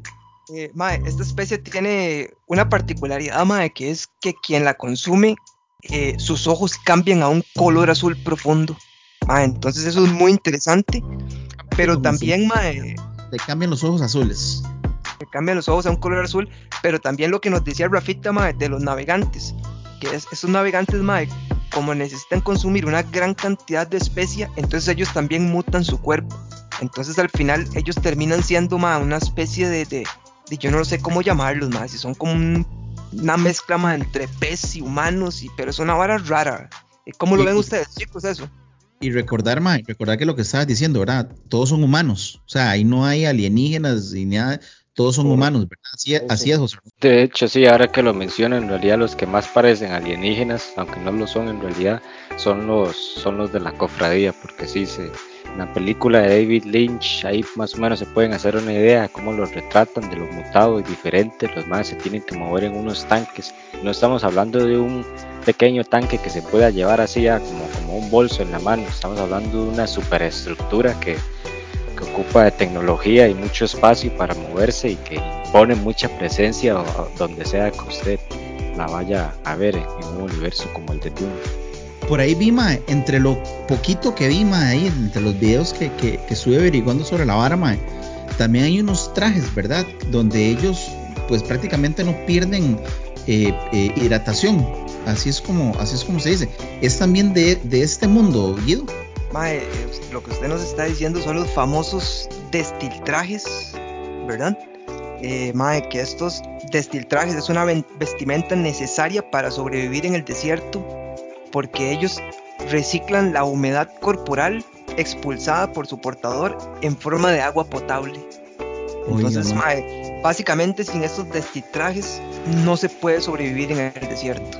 Eh, mae, esta especie tiene una particularidad, mae, que es que quien la consume, eh, sus ojos cambian a un color azul profundo. Mae, entonces eso es muy interesante. Pero también, mae. Le cambian los ojos azules. Le cambian los ojos a un color azul. Pero también lo que nos decía Rafita, mae, de los navegantes. Que es, esos navegantes, mae, como necesitan consumir una gran cantidad de especia, entonces ellos también mutan su cuerpo. Entonces al final ellos terminan siendo mae, una especie de, yo no sé cómo llamarlos más, si son como una mezcla más entre pez y humanos, y, pero es una vara rara. ¿Cómo lo ven ustedes, chicos, eso? Y recordar, Mike, recordar que lo que estabas diciendo, ¿verdad? Todos son humanos, o sea, ahí no hay alienígenas ni nada, todos son humanos, ¿verdad? Así, así, es, José. De hecho, sí, ahora que lo menciono, en realidad los que más parecen alienígenas, aunque no lo son en realidad, son los, son los de la cofradía, porque sí se la película de David Lynch, ahí más o menos se pueden hacer una idea de cómo los retratan, de los mutados y diferentes. Los más se tienen que mover en unos tanques. No estamos hablando de un pequeño tanque que se pueda llevar así ya como, como un bolso en la mano. Estamos hablando de una superestructura que, que ocupa de tecnología y mucho espacio para moverse y que pone mucha presencia donde sea que usted la vaya a ver en un universo como el de Dune por ahí vi, entre lo poquito que vi, ahí, entre los videos que, que, estuve averiguando sobre la vara, también hay unos trajes, ¿verdad? Donde ellos, pues prácticamente no pierden eh, eh, hidratación. Así es como, así es como se dice. Es también de, de este mundo, Guido. Mae, lo que usted nos está diciendo son los famosos destiltrajes, ¿verdad? Eh, mae, que estos destiltrajes es una vestimenta necesaria para sobrevivir en el desierto, porque ellos reciclan la humedad corporal expulsada por su portador en forma de agua potable. Entonces, mae, básicamente sin estos destiltrajes no se puede sobrevivir en el desierto.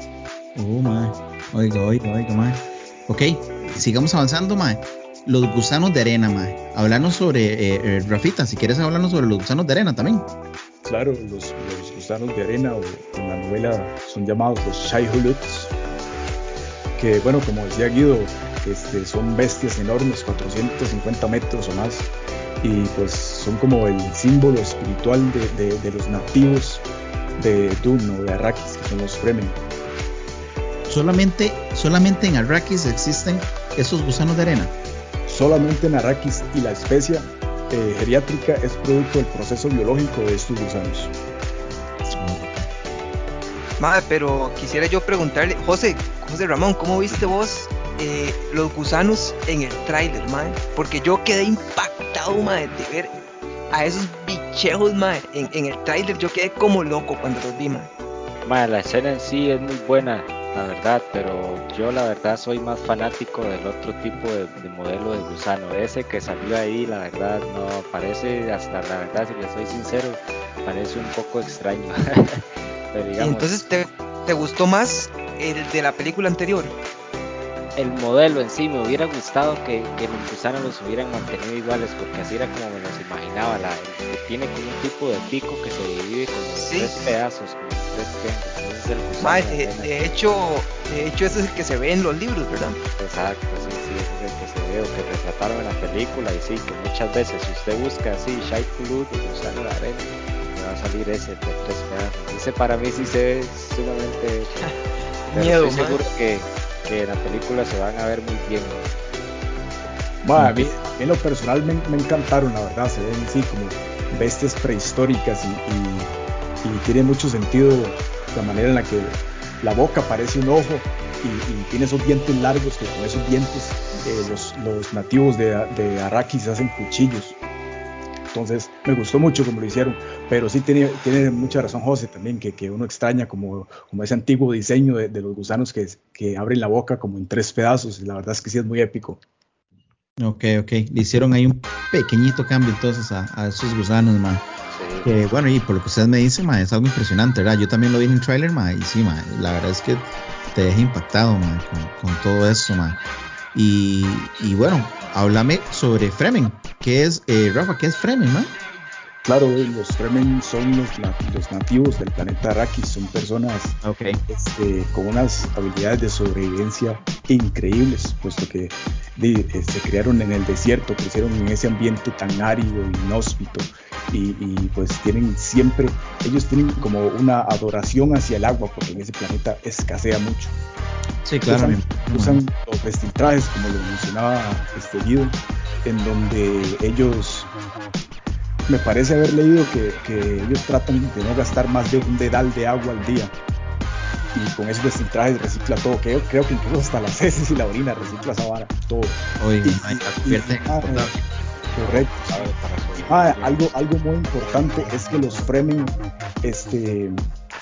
Oh, mae. Oiga, oiga, oiga, mae. Ok, sigamos avanzando, mae. Los gusanos de arena, mae. Hablarnos sobre, eh, eh, Rafita, si quieres hablarnos sobre los gusanos de arena también. Claro, los, gusanos de arena o en la novela son llamados los Shaihuluts, que bueno, como decía Guido, este, son bestias enormes, 450 metros o más, y pues son como el símbolo espiritual de, los nativos de Dune o de Arrakis, que son los Fremen. Solamente, solamente en Arrakis existen esos gusanos de arena. Solamente en Arrakis y la especie eh, geriátrica es producto del proceso biológico de estos gusanos. Madre, pero quisiera yo preguntarle, José, José Ramón, ¿cómo viste vos eh, los gusanos en el tráiler, madre? Porque yo quedé impactado, madre, de ver a esos bichejos, madre, en, el tráiler. Yo quedé como loco cuando los vi, madre. Madre, la escena en sí es muy buena, la verdad, pero yo la verdad soy más fanático del otro tipo de, modelo de gusano. Ese que salió ahí, la verdad, no parece, hasta la verdad, si le soy sincero, parece un poco extraño. [LAUGHS] Entonces, ¿te, ¿te gustó más el de la película anterior? el modelo en sí me hubiera gustado que, que los gusanos los hubieran mantenido iguales porque así era como me los imaginaba la, tiene como un tipo de pico que se divide como tres pedazos como tres es de, hecho de hecho ese es el que se ve en los libros verdad exacto sí sí ese es el que se ve o que retrataron en la película y sí que muchas veces si usted busca así Shai Kulut y gusano de arena me va a salir ese de tres pedazos. Ese para mí sí se ve sumamente [LAUGHS] Miedo, estoy seguro que que en la película se van a ver muy bien. a mí en lo personal me, encantaron, la verdad, se ven así como bestias prehistóricas y, tiene mucho sentido la manera en la que la boca parece un ojo y, tiene esos dientes largos que con esos dientes eh, los, nativos de, de Arrakis hacen cuchillos. Entonces me gustó mucho como lo hicieron, pero sí tiene, tiene mucha razón José también, que, que uno extraña como, como ese antiguo diseño de, los gusanos que, que abren la boca como en tres pedazos, la verdad es que sí es muy épico. Ok, ok, le hicieron ahí un pequeñito cambio entonces a, esos gusanos, man. bueno, y por lo que ustedes me dicen, es algo impresionante, ¿verdad? Yo también lo vi en el trailer, ma, y sí, ma, la verdad es que te deja impactado, ma, con, con todo eso, ma. Y, y bueno, háblame sobre Fremen. ¿Qué es, eh, Rafa, qué es Fremen, man? Claro, los Fremen son los, los, nativos del planeta Arrakis, son personas este, con unas habilidades de sobrevivencia increíbles, puesto que eh, se criaron en el desierto, crecieron en ese ambiente tan árido, inhóspito, y, y, pues tienen siempre, ellos tienen como una adoración hacia el agua, porque en ese planeta escasea mucho. Sí, claro. Usan, los vestiltrajes, como lo mencionaba este Guido, en donde ellos, me parece haber leído que, ellos tratan de no gastar más de un dedal de agua al día. Y con esos vestiltrajes recicla todo. Creo, creo que incluso hasta las heces y la orina recicla esa vara, todo. Oye, correcto. Ah, algo, algo muy importante es que los Fremen este,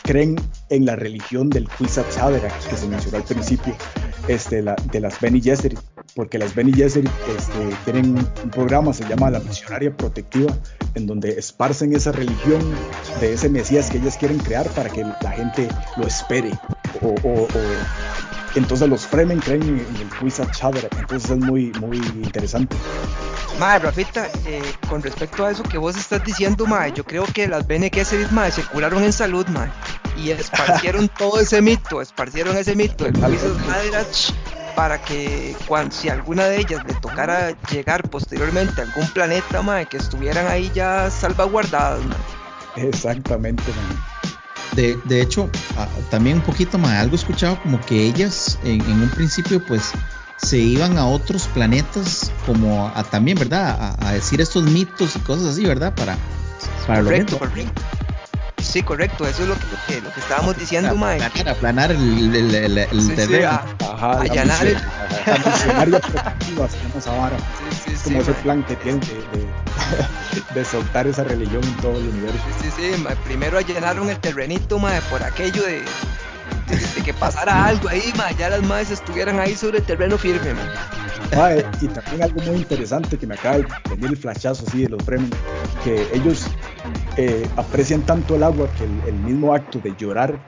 creen en la religión del Kwisatz que se mencionó al principio, este, de las Beni Gesserit, porque las Beni Gesserit este, tienen un programa, se llama La Misionaria Protectiva, en donde esparcen esa religión de ese Mesías que ellas quieren crear para que la gente lo espere o, entonces los Fremen creen en, el Kwisatz entonces es muy, muy interesante. Madre, Rafita, eh, con respecto a eso que vos estás diciendo, madre, yo creo que las Gesserit, madre, se curaron en salud, madre, y esparcieron [LAUGHS] todo ese mito, esparcieron ese mito del Kwisatz para que cuando, si alguna de ellas le tocara llegar posteriormente a algún planeta, madre, que estuvieran ahí ya salvaguardadas, madre. Exactamente, madre. De, de hecho, también un poquito más, algo escuchado como que ellas en, un principio pues se iban a otros planetas como a también, ¿verdad? A, decir estos mitos y cosas así, ¿verdad? Para, para correcto, sí, correcto, eso es lo que, lo que estábamos diciendo, mae. Aplanar, aplanar el, el, el, el Sí, sí, terreno. a- Ajá, allanar la el-. Sí, sí, sí, como ese mae. plan que tienen de, de, [LAUGHS] de soltar esa religión en todo el universo. Sí, sí, sí, mae, primero allanaron el terrenito, mae, por aquello de, de, de que pasara algo ahí, mae, ya las madres estuvieran ahí sobre el terreno firme, mae. Mae, y también algo muy interesante que me acaba de venir el flashazo así de los Fremen, que ellos eh, aprecian tanto el agua que el, el mismo acto de llorar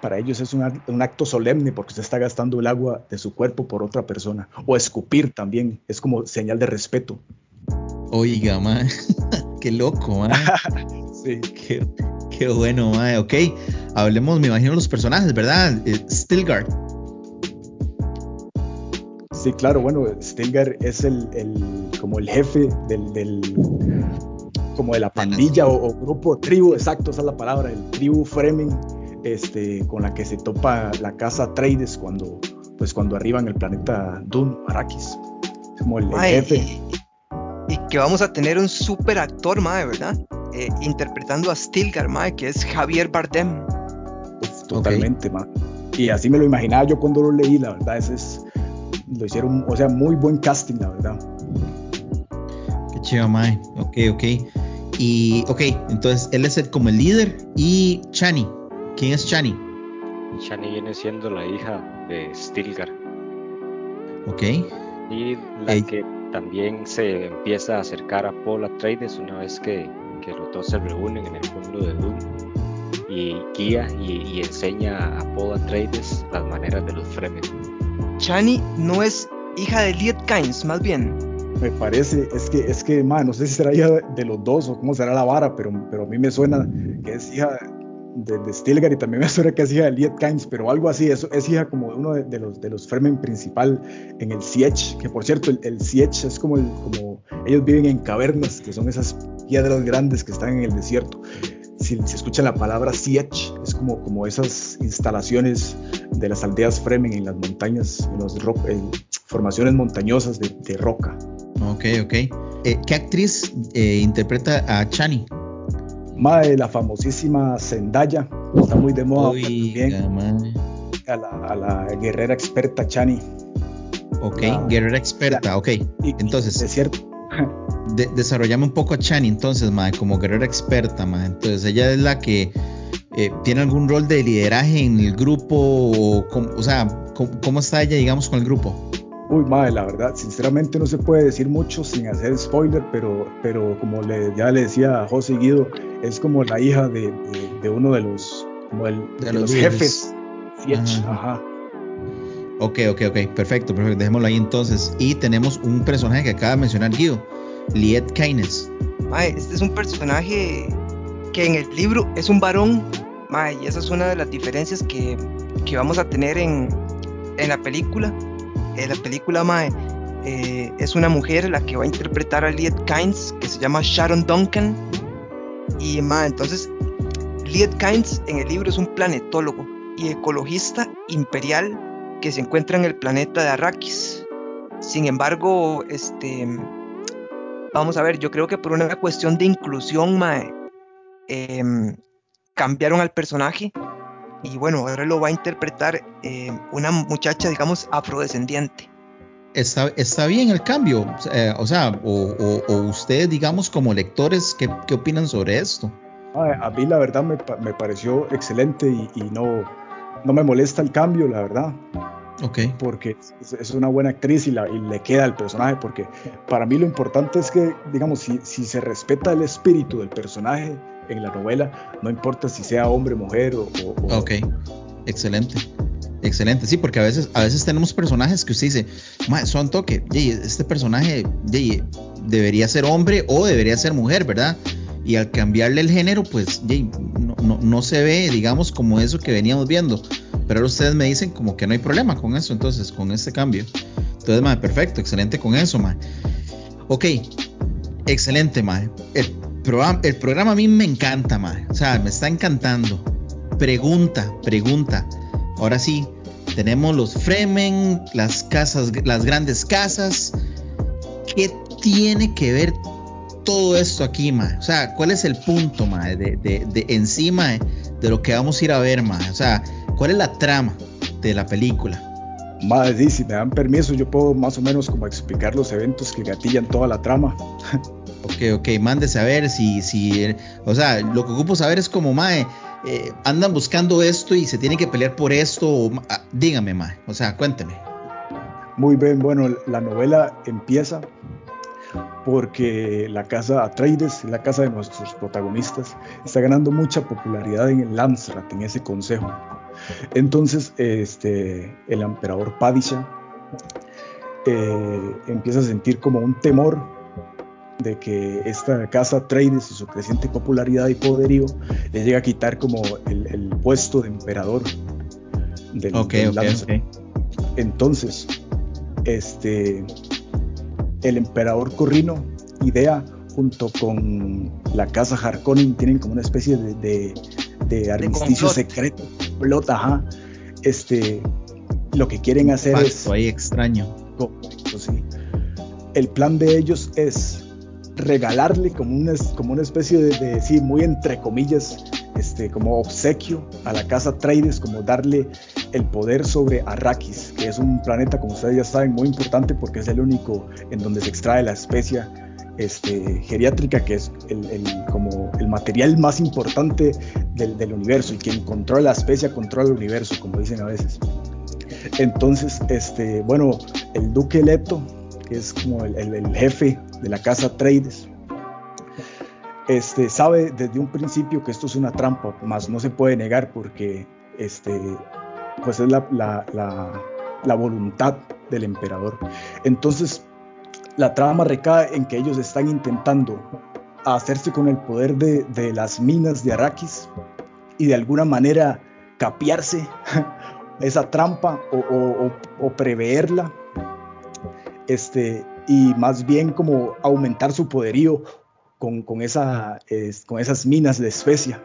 para ellos es un, ac- un acto solemne porque se está gastando el agua de su cuerpo por otra persona. O escupir también, es como señal de respeto. Oiga, mae. [LAUGHS] Qué loco, mae. [LAUGHS] Sí. Qué, qué bueno, mae. Ok, hablemos, me imagino, los personajes, ¿verdad? Eh, Stilgard. Sí, claro, bueno, Stilgar es el, el- como el jefe del, del- como de la pandilla o, o grupo, tribu, exacto, esa es la palabra, el tribu Fremen, este, con la que se topa la casa Trades cuando, pues cuando arriban el planeta Dune, Arrakis. Como el, jefe. y, y que vamos a tener un super actor, mae, ¿verdad? Eh, interpretando a Stilgar, mae, que es Javier Bardem. Uf, totalmente, man. Y así me lo imaginaba yo cuando lo leí, la verdad, ese es, lo hicieron, o sea, muy buen casting, la verdad. Qué chido, mae. Ok, ok. Y, ok, entonces él es el, como el líder. Y Chani. ¿Quién es Chani? Shani viene siendo la hija de Stilgar Ok. y la Ey. que también se empieza a acercar a Paul Atreides una vez que, que los dos se reúnen en el mundo de Dune y guía y, y enseña a Paul Atreides las maneras de los Fremen. Chani no es hija de Liet Kynes, más bien. Me parece, es que, es que, man, no sé si será hija de, los dos o cómo será la vara, pero, pero a mí me suena que es hija de, de Stilgar y también me [LAUGHS] suena que es hija de Liet Kynes, pero algo así, es, es hija como de uno de, de los, de los Fremen principal en el Siege, que por cierto, el, el Siege es como, el, como, ellos viven en cavernas, que son esas piedras grandes que están en el desierto. Si se escucha la palabra Siege, es como, como esas instalaciones de las aldeas Fremen en las montañas, en las formaciones montañosas de, de roca. Ok, ok. Eh, ¿Qué actriz eh, interpreta a Chani? Mae, la famosísima Zendaya, está muy de moda también, a la, a la guerrera experta Chani. Ok, La- guerrera experta, ok. Y- Entonces, Es cierto, de- desarrollame un poco a Chani, entonces, mae, como guerrera experta, mae. Entonces, ella es la que eh, tiene algún rol de lideraje en el grupo, o, sea, ¿cómo, cómo está ella, digamos, con el grupo? Uy, mae, la verdad, sinceramente no se puede decir mucho sin hacer spoiler, pero, pero como le, ya le decía a José Guido, es como la hija de, de- de uno de los, como el- De de los jefes. Siege, Ajá. ajá. Ok, ok, ok, perfecto, perfecto, dejémoslo ahí entonces. Y tenemos un personaje que acaba de mencionar Guido, Liet Kynes. Mae, este es un personaje que en el libro es un varón, mae, y esa es una de las diferencias que, que vamos a tener en, en la película. En la película, mae, eh, es una mujer la que va a interpretar a Liet Kynes, que se llama Sharon Duncan. Y, mae, entonces, Liet Kynes en el libro es un planetólogo y ecologista imperial que se encuentra en el planeta de Arrakis. Sin embargo, este, vamos a ver, yo creo que por una cuestión de inclusión, mae, em, cambiaron al personaje y bueno, ahora lo va a interpretar eh, una muchacha, digamos, afrodescendiente. Está, está bien el cambio, eh, o sea, o, o- o ustedes, digamos, como lectores, ¿qué, qué opinan sobre esto? A mí la verdad me, me pareció excelente y, y no, no me molesta el cambio, la verdad. Ok, porque es, una buena actriz y, la- y le queda el personaje, porque para mí lo importante es que, digamos, si, si se respeta el espíritu del personaje en la novela, no importa si sea hombre, mujer o... o- ok, excelente. Excelente, sí, porque a veces, a veces tenemos personajes que usted dice, "Ma, son toque, este personaje debería ser hombre o debería ser mujer, ¿verdad? Y al cambiarle el género, pues no, no- no se ve, digamos, como eso que veníamos viendo. Pero ustedes me dicen como que no hay problema con eso, entonces, con este cambio. Entonces, ma, perfecto, excelente con eso, ma. Ok, excelente, ma. El programa, a mí me encanta, ma. O sea, me está encantando. Pregunta, pregunta. Ahora sí, tenemos los Fremen, las casas, las grandes casas. ¿Qué tiene que ver todo esto aquí, ma? O sea, ¿cuál es el punto, ma, de, de, encima de, lo que vamos a ir a ver, ma? O sea, ¿cuál es la trama de la película? Madre, si me dan permiso, yo puedo más o menos como explicar los eventos que gatillan toda la trama. [LAUGHS] ok, ok, mándese a ver si, si, o sea, lo que ocupo saber es como, mae, eh, andan buscando esto y se tienen que pelear por esto, o, ah, dígame, mae, o sea, cuénteme. Muy bien, bueno, la novela empieza porque la casa Atreides, la casa de nuestros protagonistas, está ganando mucha popularidad en el Landsrat, en ese consejo. Entonces, este, el emperador Padisha eh, empieza a sentir como un temor de que esta casa Atreides y su creciente popularidad y poderío le llega a quitar como el, puesto de emperador del, okay, Entonces, este, el emperador Corrino, Idea, junto con la casa Harkonnen, tienen como una especie de, de, armisticio secreto, plota, Este, lo que quieren hacer es. ahí extraño. El plan de ellos es regalarle como una, como una especie de, de, sí, muy entre comillas, este, como obsequio a la casa Traides, como darle el poder sobre Arrakis, que es un planeta, como ustedes ya saben, muy importante porque es el único en donde se extrae la especia este, geriátrica, que es el, como el material más importante del, universo, y quien controla la especia controla el universo, como dicen a veces. Entonces, este, bueno, el duque Leto, que es como el, el jefe de la casa Trades, este, sabe desde un principio que esto es una trampa, más no se puede negar porque este, pues es la, la, la, voluntad del emperador. Entonces, la trama recae en que ellos están intentando hacerse con el poder de, de las minas de Arrakis y de alguna manera capiarse [LAUGHS] esa trampa o, o, o, preverla este, y más bien como aumentar su poderío con, con, esa, con esas minas de especia.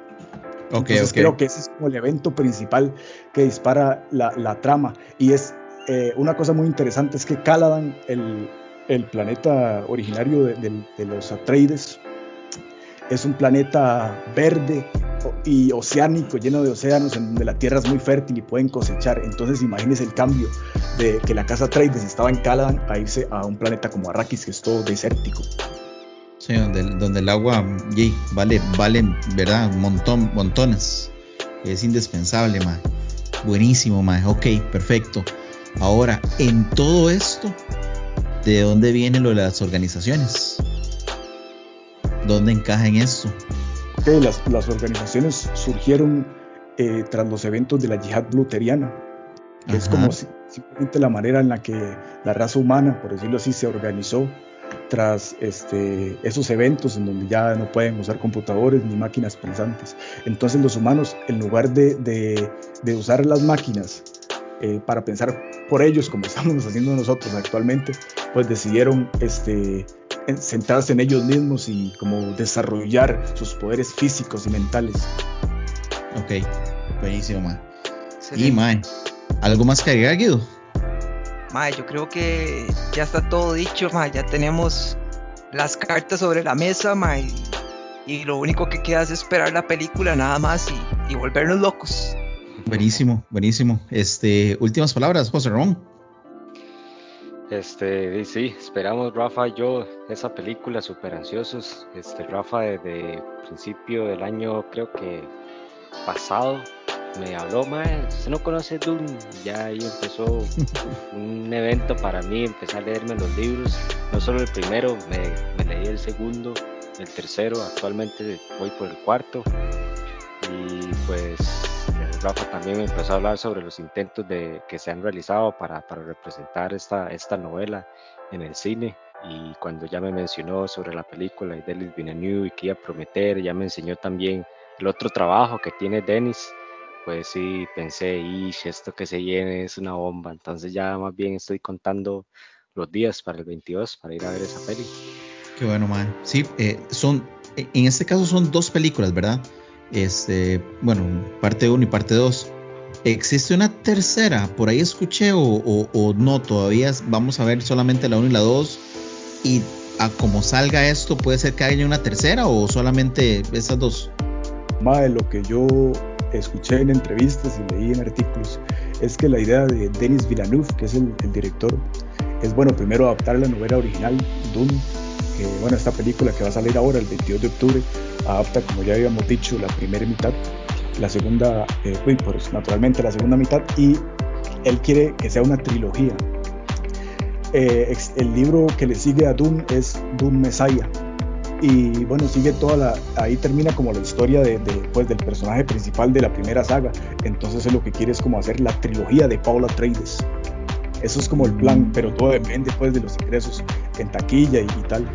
Okay, Entonces creo que ese es como el evento principal que dispara la, la trama. Y es eh, una cosa muy interesante, es que Caladan, el, el planeta originario de, de, de, los Atreides, es un planeta verde y oceánico, lleno de océanos, en donde la tierra es muy fértil y pueden cosechar. Entonces imagínense el cambio de que la casa Atreides estaba en Caladan a irse a un planeta como Arrakis, que es todo desértico. Sí, donde, donde el agua vale, vale, ¿verdad? Un montón, montones. Es indispensable, ma. Buenísimo, ma. Ok, perfecto. Ahora, en todo esto, ¿de dónde viene lo de las organizaciones? ¿Dónde encaja en esto? Okay, las, las, organizaciones surgieron eh, tras los eventos de la yihad bluteriana. Es como si, simplemente la manera en la que la raza humana, por decirlo así, se organizó tras este, esos eventos en donde ya no pueden usar computadores ni máquinas pensantes. Entonces los humanos, en lugar de, de, usar las máquinas eh, para pensar por ellos, como [LAUGHS] estamos haciendo nosotros actualmente, pues decidieron este, centrarse en ellos mismos y como desarrollar sus poderes físicos y mentales. Ok, buenísimo, man. Y, man, ¿algo más que agregar, Guido? Mae, yo creo que ya está todo dicho, mae, ya tenemos las cartas sobre la mesa, mae, y, lo único que queda es esperar la película nada más y, volvernos locos. Buenísimo, buenísimo. Este, últimas palabras, José Ramón. Este, sí, esperamos Rafa y yo esa película, súper ansiosos. Este, Rafa desde principio del año, creo que pasado, me habló, mae, usted no conoce Doom, ya ahí empezó [LAUGHS] un evento para mí, empecé a leerme los libros, no solo el primero, me, leí el segundo, el tercero, actualmente voy por el cuarto, y pues Rafa también empezó a hablar sobre los intentos de, que se han realizado para, para representar esta, esta novela en el cine, y cuando ya me mencionó sobre la película de Delis Villeneuve y que iba a prometer, ya me enseñó también el otro trabajo que tiene Dennis, pues sí, pensé, y esto que se viene es una bomba. Entonces ya más bien estoy contando los días para el 22 para ir a ver esa peli. Qué bueno, man. Sí, eh, son, eh, en este caso son dos películas, ¿verdad? Este, bueno, parte 1 y parte 2. ¿Existe una tercera? Por ahí escuché o, o, no, todavía vamos a ver solamente la 1 y la 2. Y a como salga esto, puede ser que haya una tercera o solamente esas dos? De lo que yo escuché en entrevistas y leí en artículos, es que la idea de Denis Villeneuve, que es el, director, es bueno, primero adaptar la novela original, Dune, que bueno, esta película que va a salir ahora el 22 de octubre, adapta, como ya habíamos dicho, la primera mitad, la segunda, eh, pues naturalmente la segunda mitad, y él quiere que sea una trilogía. Eh, el libro que le sigue a Dune es Dune Messiah, y bueno, sigue toda la, ahí termina como la historia de, pues, del personaje principal de la primera saga, entonces es lo que quiere es como hacer la trilogía de Paula Trades. Eso es como el plan, mm. pero todo depende pues de los ingresos en taquilla y, tal.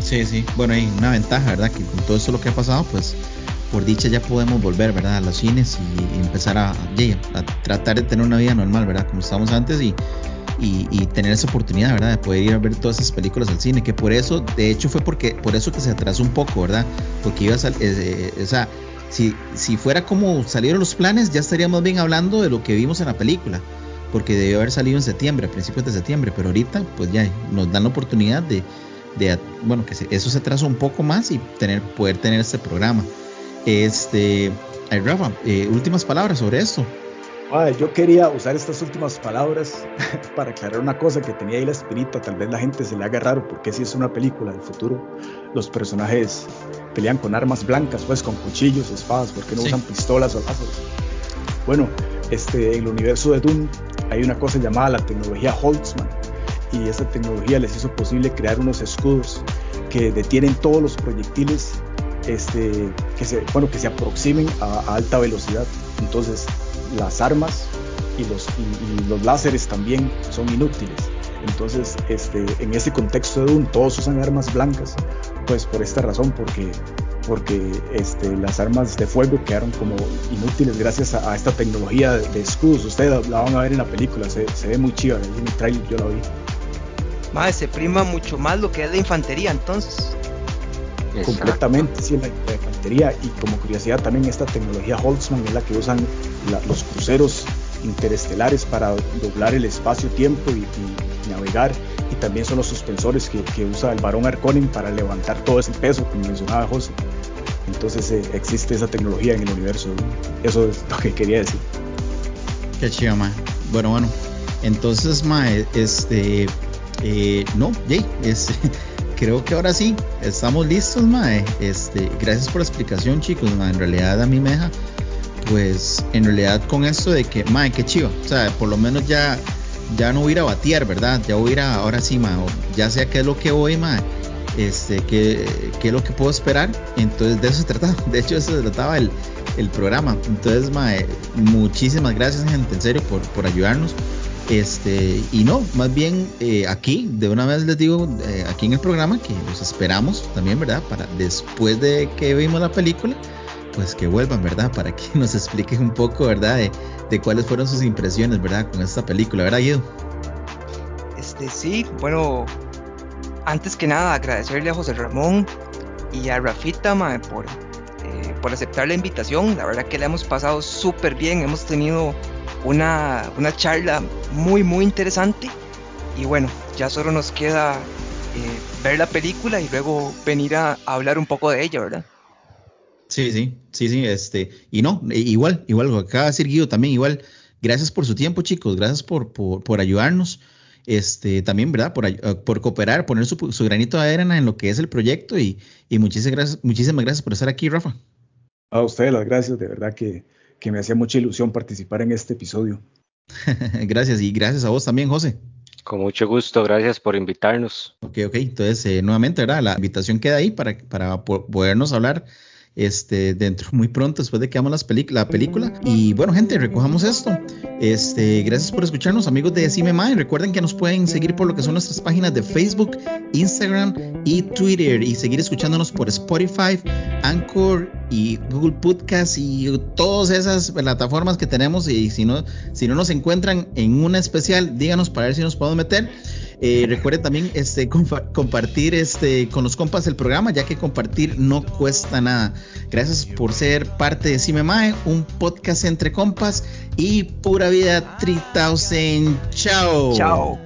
Sí, sí, bueno, hay una ventaja, ¿verdad? Que con todo esto lo que ha pasado, pues por dicha ya podemos volver, ¿verdad? A los cines y, empezar a, a, tratar de tener una vida normal, ¿verdad? Como estábamos antes y y, tener esa oportunidad, ¿verdad? De poder ir a ver todas esas películas al cine, que por eso, de hecho fue porque, por eso que se atrasó un poco, ¿verdad? Porque iba a salir, eh, o sea, si, si fuera como salieron los planes, ya estaríamos bien hablando de lo que vimos en la película, porque debió haber salido en septiembre, a principios de septiembre, pero ahorita pues ya nos dan la oportunidad de, de bueno, que eso se atrasó un poco más y tener, poder tener este programa. Este, Rafa, eh, últimas palabras sobre esto yo quería usar estas últimas palabras [LAUGHS] para aclarar una cosa que tenía ahí la espinita. Tal vez la gente se le haga raro porque si es una película del futuro, los personajes pelean con armas blancas, pues con cuchillos, espadas, porque no usan pistolas o láseres. Bueno, este, en el universo de Doom hay una cosa llamada la tecnología Holtzman y esa tecnología les hizo posible crear unos escudos que detienen todos los proyectiles este, que, se, bueno, que se aproximen a alta velocidad. Entonces, las armas y los, y, los láseres también son inútiles. Entonces, este, en ese contexto de un todos usan armas blancas, pues por esta razón, porque, porque este, las armas de fuego quedaron como inútiles gracias a, esta tecnología de, escudos. Ustedes la van a ver en la película, se, ve muy chiva, en el trailer yo la vi. Más, se prima mucho más lo que es la infantería entonces. Completamente, sí, la, infantería y como curiosidad también esta tecnología Holtzman es la que usan los cruceros interestelares para doblar el espacio-tiempo y, navegar y también son los suspensores que, usa el varón Arconin para levantar todo ese peso como mencionaba José. Entonces eh, existe esa tecnología en el universo. Eso es lo que quería decir. Qué chido, ma. Bueno, bueno. Entonces, ma, este, eh, no, Jay, es, [LAUGHS] creo que ahora sí, estamos listos, mae. Este, gracias por la explicación, chicos, En realidad a mí me deja, pues, en realidad con esto de que, mae, qué chido. O sea, por lo menos ya, ya no voy a ir a batear, ¿verdad? Ya voy a ir a, ahora sí, mae, ya sé qué es lo que voy, mae. Este, qué, qué es lo que puedo esperar. Entonces, de eso se trataba. [LAUGHS] De hecho, eso se trataba el, el programa. Entonces, mae, muchísimas gracias, gente, en serio, por, por ayudarnos. Este, y no, más bien eh, aquí, de una vez les digo, eh, aquí en el programa, que los esperamos también, ¿verdad? Para después de que vimos la película, pues que vuelvan, ¿verdad? [LAUGHS] Para que nos expliquen un poco, ¿verdad? De, cuáles fueron sus impresiones, ¿verdad? Con esta película, ¿verdad, Guido? Este, sí, bueno, antes que nada agradecerle a José Ramón y a Rafita, por, eh, por aceptar la invitación. La verdad que la hemos pasado súper bien, hemos tenido una, una charla muy muy interesante y bueno, ya solo nos queda eh, ver la película y luego venir a, hablar un poco de ella, ¿verdad? Sí, sí, sí, sí, este, y no, e, igual, igual acaba de decir Guido también, igual, gracias por su tiempo, chicos, gracias por, por, ayudarnos, este, también, ¿verdad? Por, eh, por cooperar, poner su, granito de arena en lo que es el proyecto y, y muchísimas gracias, muchísimas gracias por estar aquí, Rafa. A ustedes las gracias, de verdad que que me hacía mucha ilusión participar en este episodio. [LAUGHS] gracias y gracias a vos también, José. Con mucho gusto, gracias por invitarnos. Ok, ok, entonces eh, nuevamente, ¿verdad? La invitación queda ahí para, para podernos hablar este, dentro muy pronto, después de que hagamos la película. Y bueno, gente, recojamos esto. Este, gracias por escucharnos, amigos de Decime. Recuerden que nos pueden seguir por lo que son nuestras páginas de Facebook, Instagram y Twitter. Y seguir escuchándonos por Spotify, Anchor y Google Podcast y todas esas plataformas que tenemos. Y si no, si no nos encuentran en una especial, díganos para ver si nos podemos meter. Eh, recuerden también este, compartir este, con los compas el programa, ya que compartir no cuesta nada. Gracias por ser parte de Cimemae, un podcast entre compas y pura vida 3000. Chao. Chao.